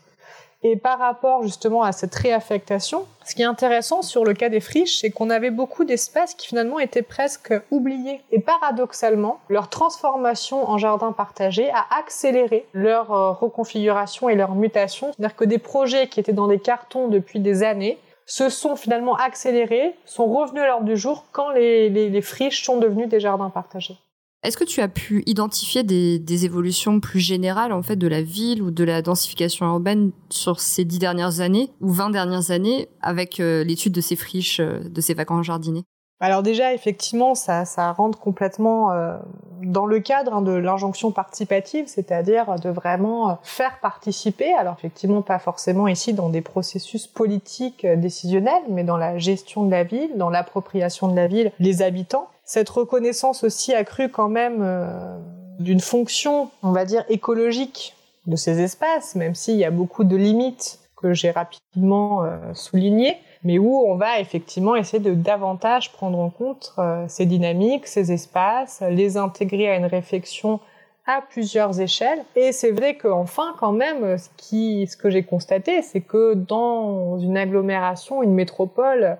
Et par rapport justement à cette réaffectation, ce qui est intéressant sur le cas des friches, c'est qu'on avait beaucoup d'espaces qui finalement étaient presque oubliés. Et paradoxalement, leur transformation en jardin partagé a accéléré leur euh, reconfiguration et leur mutation. C'est-à-dire que des projets qui étaient dans des cartons depuis des années se sont finalement accélérés, sont revenus à l'ordre du jour quand les, les friches sont devenues des jardins partagés. Est-ce que tu as pu identifier des, évolutions plus générales en fait de la ville ou de la densification urbaine sur ces dix dernières années ou vingt dernières années avec euh, l'étude de ces friches, euh, de ces vacances jardinées alors déjà, effectivement, ça, ça rentre complètement euh, dans le cadre hein, de l'injonction participative, c'est-à-dire de vraiment faire participer, alors effectivement pas forcément ici dans des processus politiques décisionnels, mais dans la gestion de la ville, dans l'appropriation de la ville, les habitants. Cette reconnaissance aussi accrue quand même euh, d'une fonction, on va dire, écologique de ces espaces, même s'il y a beaucoup de limites que j'ai rapidement euh, soulignées, mais où on va effectivement essayer de davantage prendre en compte euh, ces dynamiques, ces espaces, les intégrer à une réflexion à plusieurs échelles. Et c'est vrai qu'enfin, quand même, ce, qui, ce que j'ai constaté, c'est que dans une agglomération, une métropole,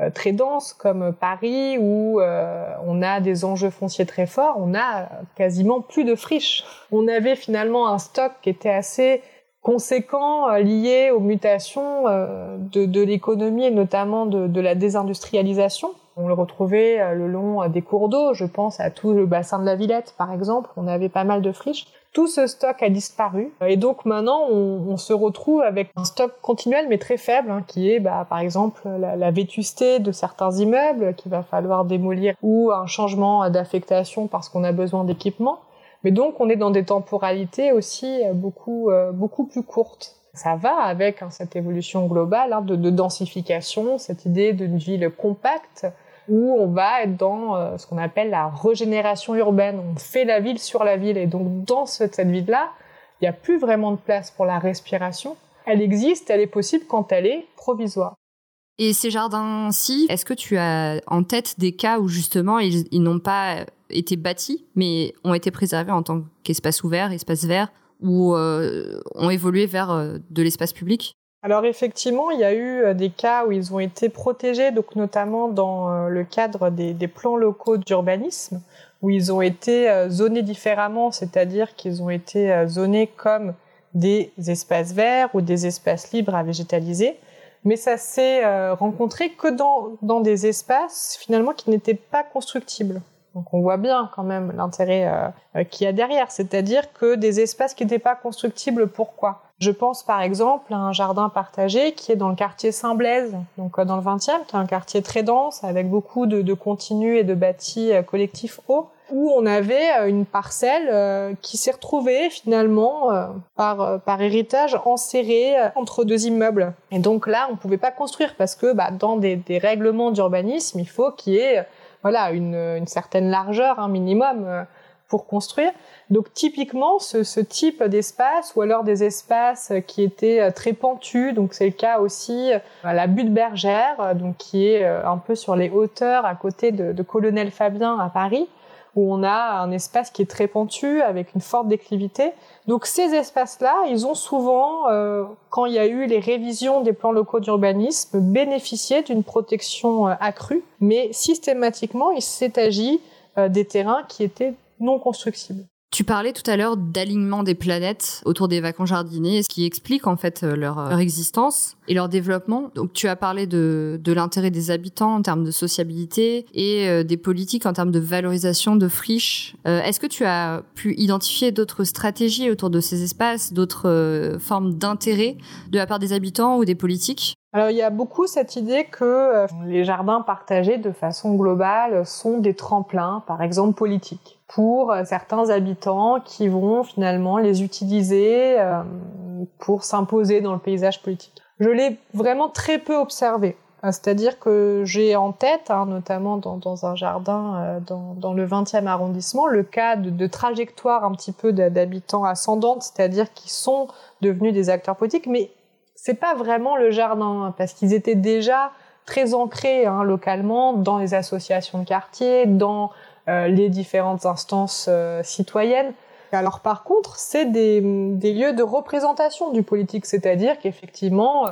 euh, très dense comme Paris où euh, on a des enjeux fonciers très forts, on a quasiment plus de friches. On avait finalement un stock qui était assez conséquent euh, lié aux mutations de, l'économie et notamment de, la désindustrialisation. On le retrouvait euh, le long des cours d'eau, je pense à tout le bassin de la Villette par exemple, on avait pas mal de friches. Tout ce stock a disparu et donc maintenant on, se retrouve avec un stock continuel mais très faible hein, qui est bah, par exemple la, la, vétusté de certains immeubles qu'il va falloir démolir ou un changement d'affectation parce qu'on a besoin d'équipement. Mais donc on est dans des temporalités aussi beaucoup beaucoup plus courtes. Ça va avec hein, cette évolution globale hein, de, de, densification, cette idée d'une ville compacte où on va être dans euh, ce qu'on appelle la régénération urbaine. On fait la ville sur la ville et donc dans cette, ville-là, il n'y a plus vraiment de place pour la respiration. Elle existe, elle est possible quand elle est provisoire. Et ces jardins-ci, est-ce que tu as en tête des cas où justement ils n'ont pas été bâtis, mais ont été préservés en tant qu'espace ouvert, espace vert, ou euh, ont évolué vers euh, de l'espace public alors effectivement, il y a eu euh, des cas où ils ont été protégés, donc notamment dans le cadre des, plans locaux d'urbanisme, où ils ont été zonés différemment, c'est-à-dire qu'ils ont été zonés comme des espaces verts ou des espaces libres à végétaliser. Mais ça s'est rencontré que dans des espaces finalement qui n'étaient pas constructibles. Donc on voit bien quand même l'intérêt euh, euh, qu'il y a derrière, c'est-à-dire que des espaces qui n'étaient pas constructibles, pourquoi? Je pense par exemple à un jardin partagé qui est dans le quartier Saint-Blaise, donc euh, dans le 20e, qui est un quartier très dense avec beaucoup de, de continus et de bâtis collectifs hauts où on avait une parcelle qui s'est retrouvée finalement par, par héritage enserrée entre deux immeubles. Et donc là, on ne pouvait pas construire parce que bah, dans des, des règlements d'urbanisme, il faut qu'il y ait voilà une, une certaine largeur, un minimum euh, pour construire. Donc typiquement, ce, ce type d'espace, ou alors des espaces qui étaient euh, très pentus, donc c'est le cas aussi à la butte bergère, donc qui est euh, un peu sur les hauteurs à côté de, de Colonel Fabien à Paris, où on a un espace qui est très pentu avec une forte déclivité. Donc ces espaces-là, ils ont souvent, euh, quand il y a eu les révisions des plans locaux d'urbanisme, bénéficié d'une protection euh, accrue, mais systématiquement, il s'est agi euh, des terrains qui étaient non constructibles. Tu parlais tout à l'heure d'alignement des planètes autour des vacances jardiniers, ce qui explique en fait euh, leur, leur existence et leur développement. Donc tu as parlé de, de l'intérêt des habitants en termes de sociabilité et euh, des politiques en termes de valorisation de friches. Euh, Est-ce que tu as pu identifier d'autres stratégies autour de ces espaces, d'autres euh, formes d'intérêt de la part des habitants ou des politiques? Alors il y a beaucoup cette idée que les jardins partagés de façon globale sont des tremplins, par exemple politiques, pour euh, certains habitants qui vont finalement les utiliser euh, pour s'imposer dans le paysage politique. Je l'ai vraiment très peu observé. C'est-à-dire que j'ai en tête, hein, notamment dans, un jardin dans, le 20e arrondissement, le cas de, de trajectoire un petit peu d'habitants ascendantes, c'est-à-dire qui sont devenus des acteurs politiques, mais c'est pas vraiment le jardin parce qu'ils étaient déjà très ancrés hein, localement dans les associations de quartier, dans euh, les différentes instances euh, citoyennes. Alors par contre, c'est des, des, lieux de représentation du politique, c'est-à-dire qu'effectivement,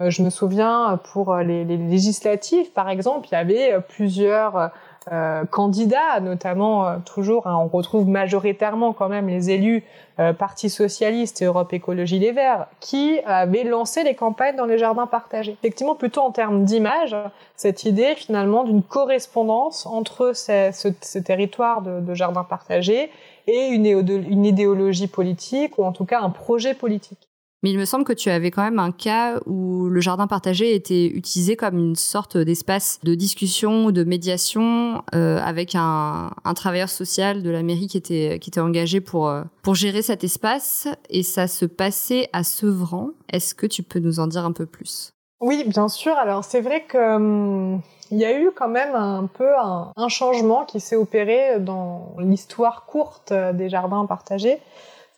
euh, je me souviens pour les, les, législatives, par exemple, il y avait plusieurs euh, candidats, notamment euh, toujours, hein, on retrouve majoritairement quand même les élus euh, Parti socialiste et Europe Écologie Les Verts, qui avaient lancé les campagnes dans les jardins partagés. Effectivement, plutôt en termes d'image, cette idée finalement d'une correspondance entre ces, ce, territoire de, de jardins partagés et une idéologie politique, ou en tout cas un projet politique. Mais il me semble que tu avais quand même un cas où le jardin partagé était utilisé comme une sorte d'espace de discussion ou de médiation euh, avec un, travailleur social de la mairie qui était, engagé pour, euh, pour gérer cet espace et ça se passait à Sevran. Est-ce que tu peux nous en dire un peu plus? Oui, bien sûr. Alors c'est vrai que... Hum, il y a eu quand même un peu un, un changement qui s'est opéré dans l'histoire courte des jardins partagés.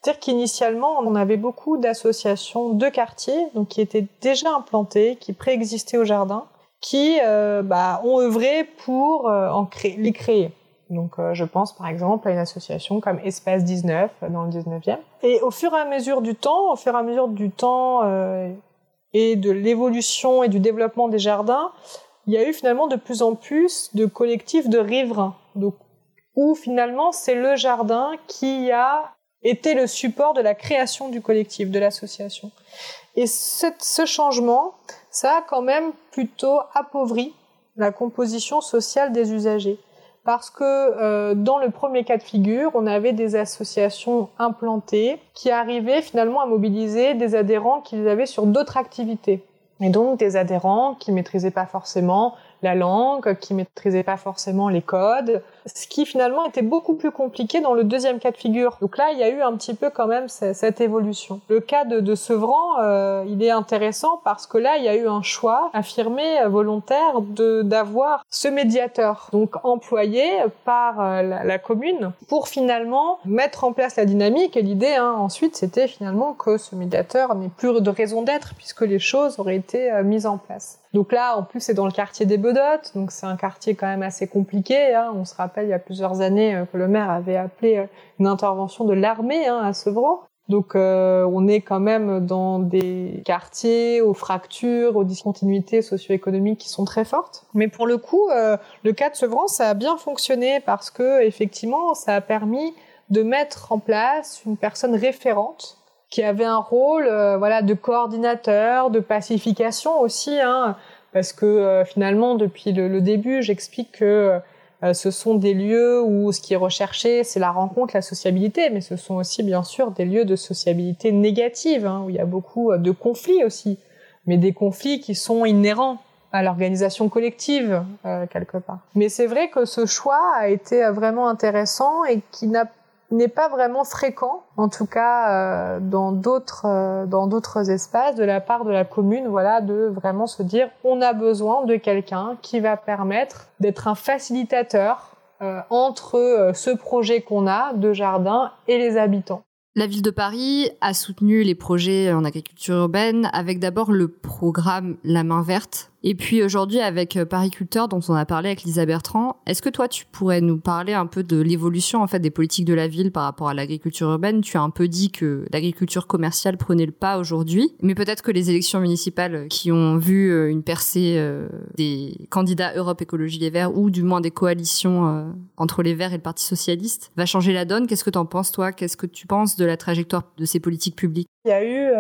C'est-à-dire qu'initialement, on avait beaucoup d'associations de quartiers, donc qui étaient déjà implantées, qui préexistaient au jardin, qui euh, bah, ont œuvré pour euh, en créer, les créer. Donc, euh, je pense par exemple à une association comme Espace 19 euh, dans le 19e. Et au fur et à mesure du temps, au fur et à mesure du temps et de l'évolution et du développement des jardins, il y a eu finalement de plus en plus de collectifs de riverains. Donc, où finalement c'est le jardin qui a était le support de la création du collectif, de l'association. Et ce, ce, changement, ça a quand même plutôt appauvri la composition sociale des usagers. Parce que euh, dans le premier cas de figure, on avait des associations implantées qui arrivaient finalement à mobiliser des adhérents qu'ils avaient sur d'autres activités. Et donc des adhérents qui maîtrisaient pas forcément la langue, qui maîtrisaient pas forcément les codes, ce qui finalement était beaucoup plus compliqué dans le deuxième cas de figure. Donc là, il y a eu un petit peu quand même cette évolution. Le cas de, Sevran, euh, il est intéressant parce que là, il y a eu un choix affirmé, euh, volontaire, de d'avoir ce médiateur, donc employé par euh, la, commune, pour finalement mettre en place la dynamique. Et l'idée, hein, ensuite, c'était finalement que ce médiateur n'ait plus de raison d'être puisque les choses auraient été mises en place. Donc là, en plus, c'est dans le quartier des Bedottes, donc c'est un quartier quand même assez compliqué. Hein. On il y a plusieurs années euh, que le maire avait appelé euh, une intervention de l'armée hein, à Sevran. Donc euh, on est quand même dans des quartiers aux fractures, aux discontinuités socio-économiques qui sont très fortes. Mais pour le coup, le cas de Sevran, ça a bien fonctionné parce que effectivement, ça a permis de mettre en place une personne référente qui avait un rôle voilà de coordinateur, de pacification aussi, hein, parce que finalement depuis le, début, j'explique que euh, ce sont des lieux où ce qui est recherché, c'est la rencontre, la sociabilité, mais ce sont aussi bien sûr des lieux de sociabilité négative, hein, où il y a beaucoup de conflits aussi, mais des conflits qui sont inhérents à l'organisation collective quelque part. Mais c'est vrai que ce choix a été vraiment intéressant et qui n'a n'est pas vraiment fréquent, en tout cas euh, dans d'autres euh, dans d'autres espaces de la part de la commune, voilà, de vraiment se dire on a besoin de quelqu'un qui va permettre d'être un facilitateur euh, entre ce projet qu'on a de jardin et les habitants. La ville de Paris a soutenu les projets en agriculture urbaine avec d'abord le programme La main verte et puis aujourd'hui, avec euh, Pariculteur, dont on a parlé avec Lisa Bertrand, est-ce que toi, tu pourrais nous parler un peu de l'évolution en fait des politiques de la ville par rapport à l'agriculture urbaine? Tu as un peu dit que l'agriculture commerciale prenait le pas aujourd'hui, mais peut-être que les élections municipales qui ont vu euh, une percée euh, des candidats Europe Écologie Les Verts ou du moins des coalitions entre les Verts et le Parti socialiste va changer la donne. Qu'est-ce que tu en penses toi? Qu'est-ce que tu penses de la trajectoire de ces politiques publiques? Il y a eu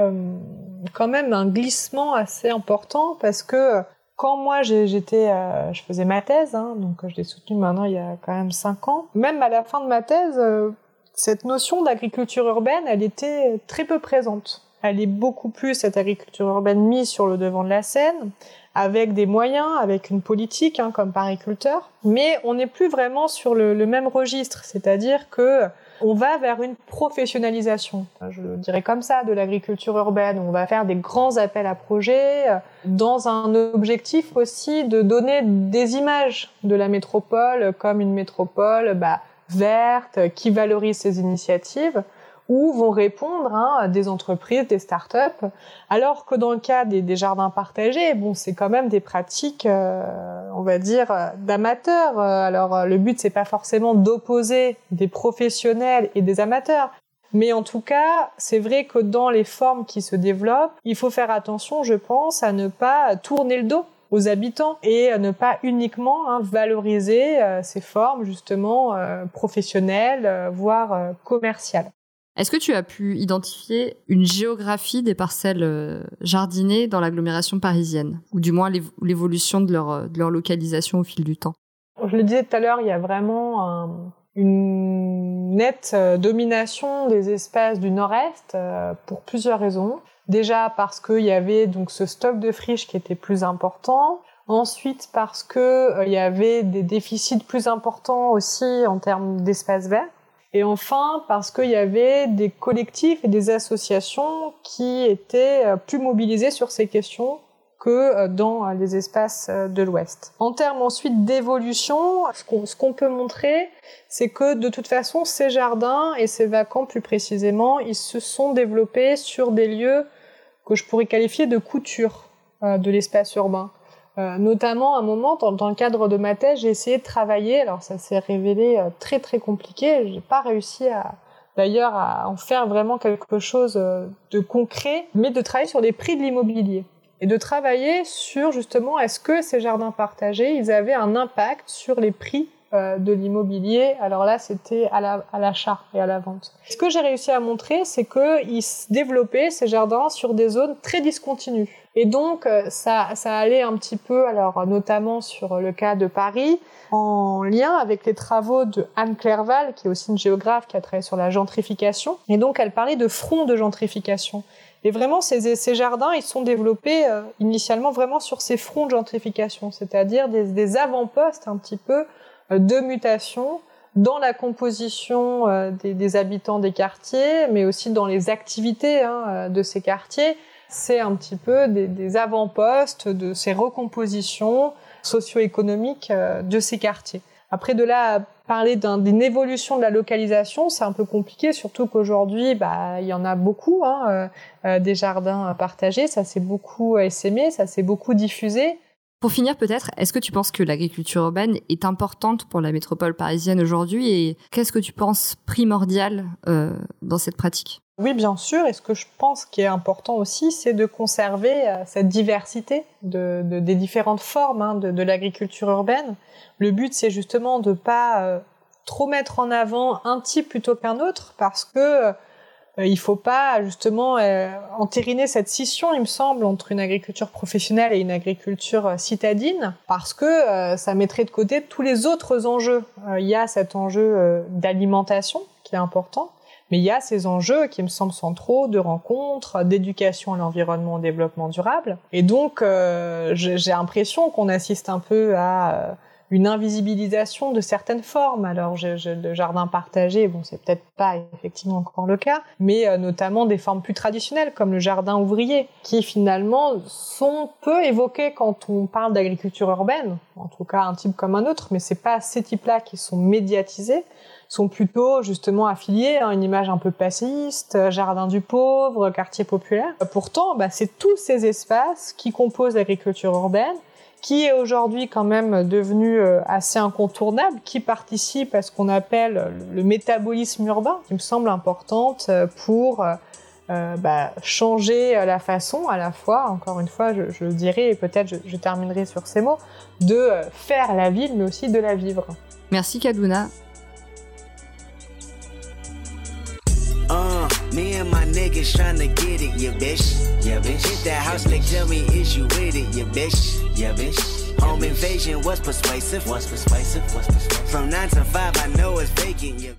quand même un glissement assez important parce que quand moi j'étais, euh, je faisais ma thèse, hein, donc je l'ai soutenue maintenant il y a quand même cinq ans. Même à la fin de ma thèse, euh, cette notion d'agriculture urbaine, elle était très peu présente. Elle est beaucoup plus cette agriculture urbaine mise sur le devant de la scène, avec des moyens, avec une politique, hein, comme pariculteur. Mais on n'est plus vraiment sur le même registre, c'est-à-dire que on va vers une professionnalisation, je dirais comme ça, de l'agriculture urbaine. On va faire des grands appels à projets euh, dans un objectif aussi de donner des images de la métropole comme une métropole bah, verte qui valorise ses initiatives où vont répondre hein, des entreprises, des start-up, alors que dans le cas des, jardins partagés, bon, c'est quand même des pratiques, euh, on va dire, d'amateurs. Euh, alors le but c'est pas forcément d'opposer des professionnels et des amateurs, mais en tout cas, c'est vrai que dans les formes qui se développent, il faut faire attention, je pense, à ne pas tourner le dos aux habitants et ne pas uniquement hein, valoriser euh, ces formes justement professionnelles, voire commerciales. Est-ce que tu as pu identifier une géographie des parcelles euh, jardinées dans l'agglomération parisienne, ou du moins l'évolution de leur, de leur localisation au fil du temps? Je le disais tout à l'heure, il y a vraiment une nette euh, domination des espaces du nord-est euh, pour plusieurs raisons. Déjà parce qu'il y avait donc ce stock de friches qui était plus important. Ensuite parce qu'il y avait des déficits plus importants aussi en termes d'espaces verts. Et enfin, parce qu'il y avait des collectifs et des associations qui étaient euh, plus mobilisés sur ces questions que euh, dans euh, les espaces de l'Ouest. En termes ensuite d'évolution, ce qu'on peut montrer, c'est que de toute façon, ces jardins et ces vacants plus précisément, ils se sont développés sur des lieux que je pourrais qualifier de couture de l'espace urbain. Euh, notamment, à un moment, dans, le cadre de ma thèse, j'ai essayé de travailler. Alors, ça s'est révélé euh, très très compliqué. J'ai pas réussi à, d'ailleurs, à en faire vraiment quelque chose euh, de concret, mais de travailler sur les prix de l'immobilier et de travailler sur justement est-ce que ces jardins partagés, ils avaient un impact sur les prix de l'immobilier? Alors là, c'était à l'achat et à la vente. Ce que j'ai réussi à montrer, c'est qu'ils se développaient, ces jardins, sur des zones très discontinues. Et donc, ça, ça allait un petit peu, alors notamment sur le cas de Paris, en lien avec les travaux de Anne Clerval, qui est aussi une géographe qui a travaillé sur la gentrification. Et donc, elle parlait de front de gentrification. Et vraiment, ces, ces jardins, ils sont développés euh, initialement vraiment sur ces fronts de gentrification, c'est-à-dire des, des avant-postes un petit peu euh, de mutation dans la composition euh, des, des, habitants des quartiers, mais aussi dans les activités hein, de ces quartiers. C'est un petit peu des, avant-postes de ces recompositions socio-économiques de ces quartiers. Après, de là parler d'une évolution de la localisation, c'est un peu compliqué, surtout qu'aujourd'hui, bah, il y en a beaucoup, hein, euh, euh des jardins partagés, ça s'est beaucoup essaimé, ça s'est beaucoup diffusé. Pour finir, peut-être, est-ce que tu penses que l'agriculture urbaine est importante pour la métropole parisienne aujourd'hui et qu'est-ce que tu penses primordial euh, dans cette pratique? Oui, bien sûr. Et ce que je pense qui est important aussi, c'est de conserver euh, cette diversité de, de, des différentes formes hein, de, l'agriculture urbaine. Le but, c'est justement de pas euh, trop mettre en avant un type plutôt qu'un autre parce que euh, il faut pas justement euh, entériner cette scission, il me semble, entre une agriculture professionnelle et une agriculture citadine, parce que ça mettrait de côté tous les autres enjeux. Il y a cet enjeu d'alimentation qui est important, mais il y a ces enjeux qui me semblent centraux de rencontres, d'éducation à l'environnement, au développement durable. Et donc, j'ai l'impression qu'on assiste un peu à une invisibilisation de certaines formes. Alors, je, le jardin partagé, bon, c'est peut-être pas effectivement encore le cas, mais euh, notamment des formes plus traditionnelles comme le jardin ouvrier, qui finalement sont peu évoquées quand on parle d'agriculture urbaine. En tout cas, un type comme un autre, mais c'est pas ces types-là qui sont médiatisés sont plutôt justement affiliés à une image un peu passiste, jardin du pauvre, quartier populaire. Pourtant, bah, c'est tous ces espaces qui composent l'agriculture urbaine qui est aujourd'hui quand même devenu euh, assez incontournable, qui participe à ce qu'on appelle le métabolisme urbain, qui me semble importante euh, pour euh, bah, changer la façon, à la fois, encore une fois, je, je le dirai, et peut-être je, je, terminerai sur ces mots, de faire la ville, mais aussi de la vivre. Merci Kaduna. Me and my niggas tryna get it, yeah, bitch. Yeah, bitch. Hit that house, like, tell me, is you with it, yeah, bitch. Yeah, bitch. Home invasion was persuasive. Was persuasive. Was persuasive. From nine to five, I know it's vacant. Yeah.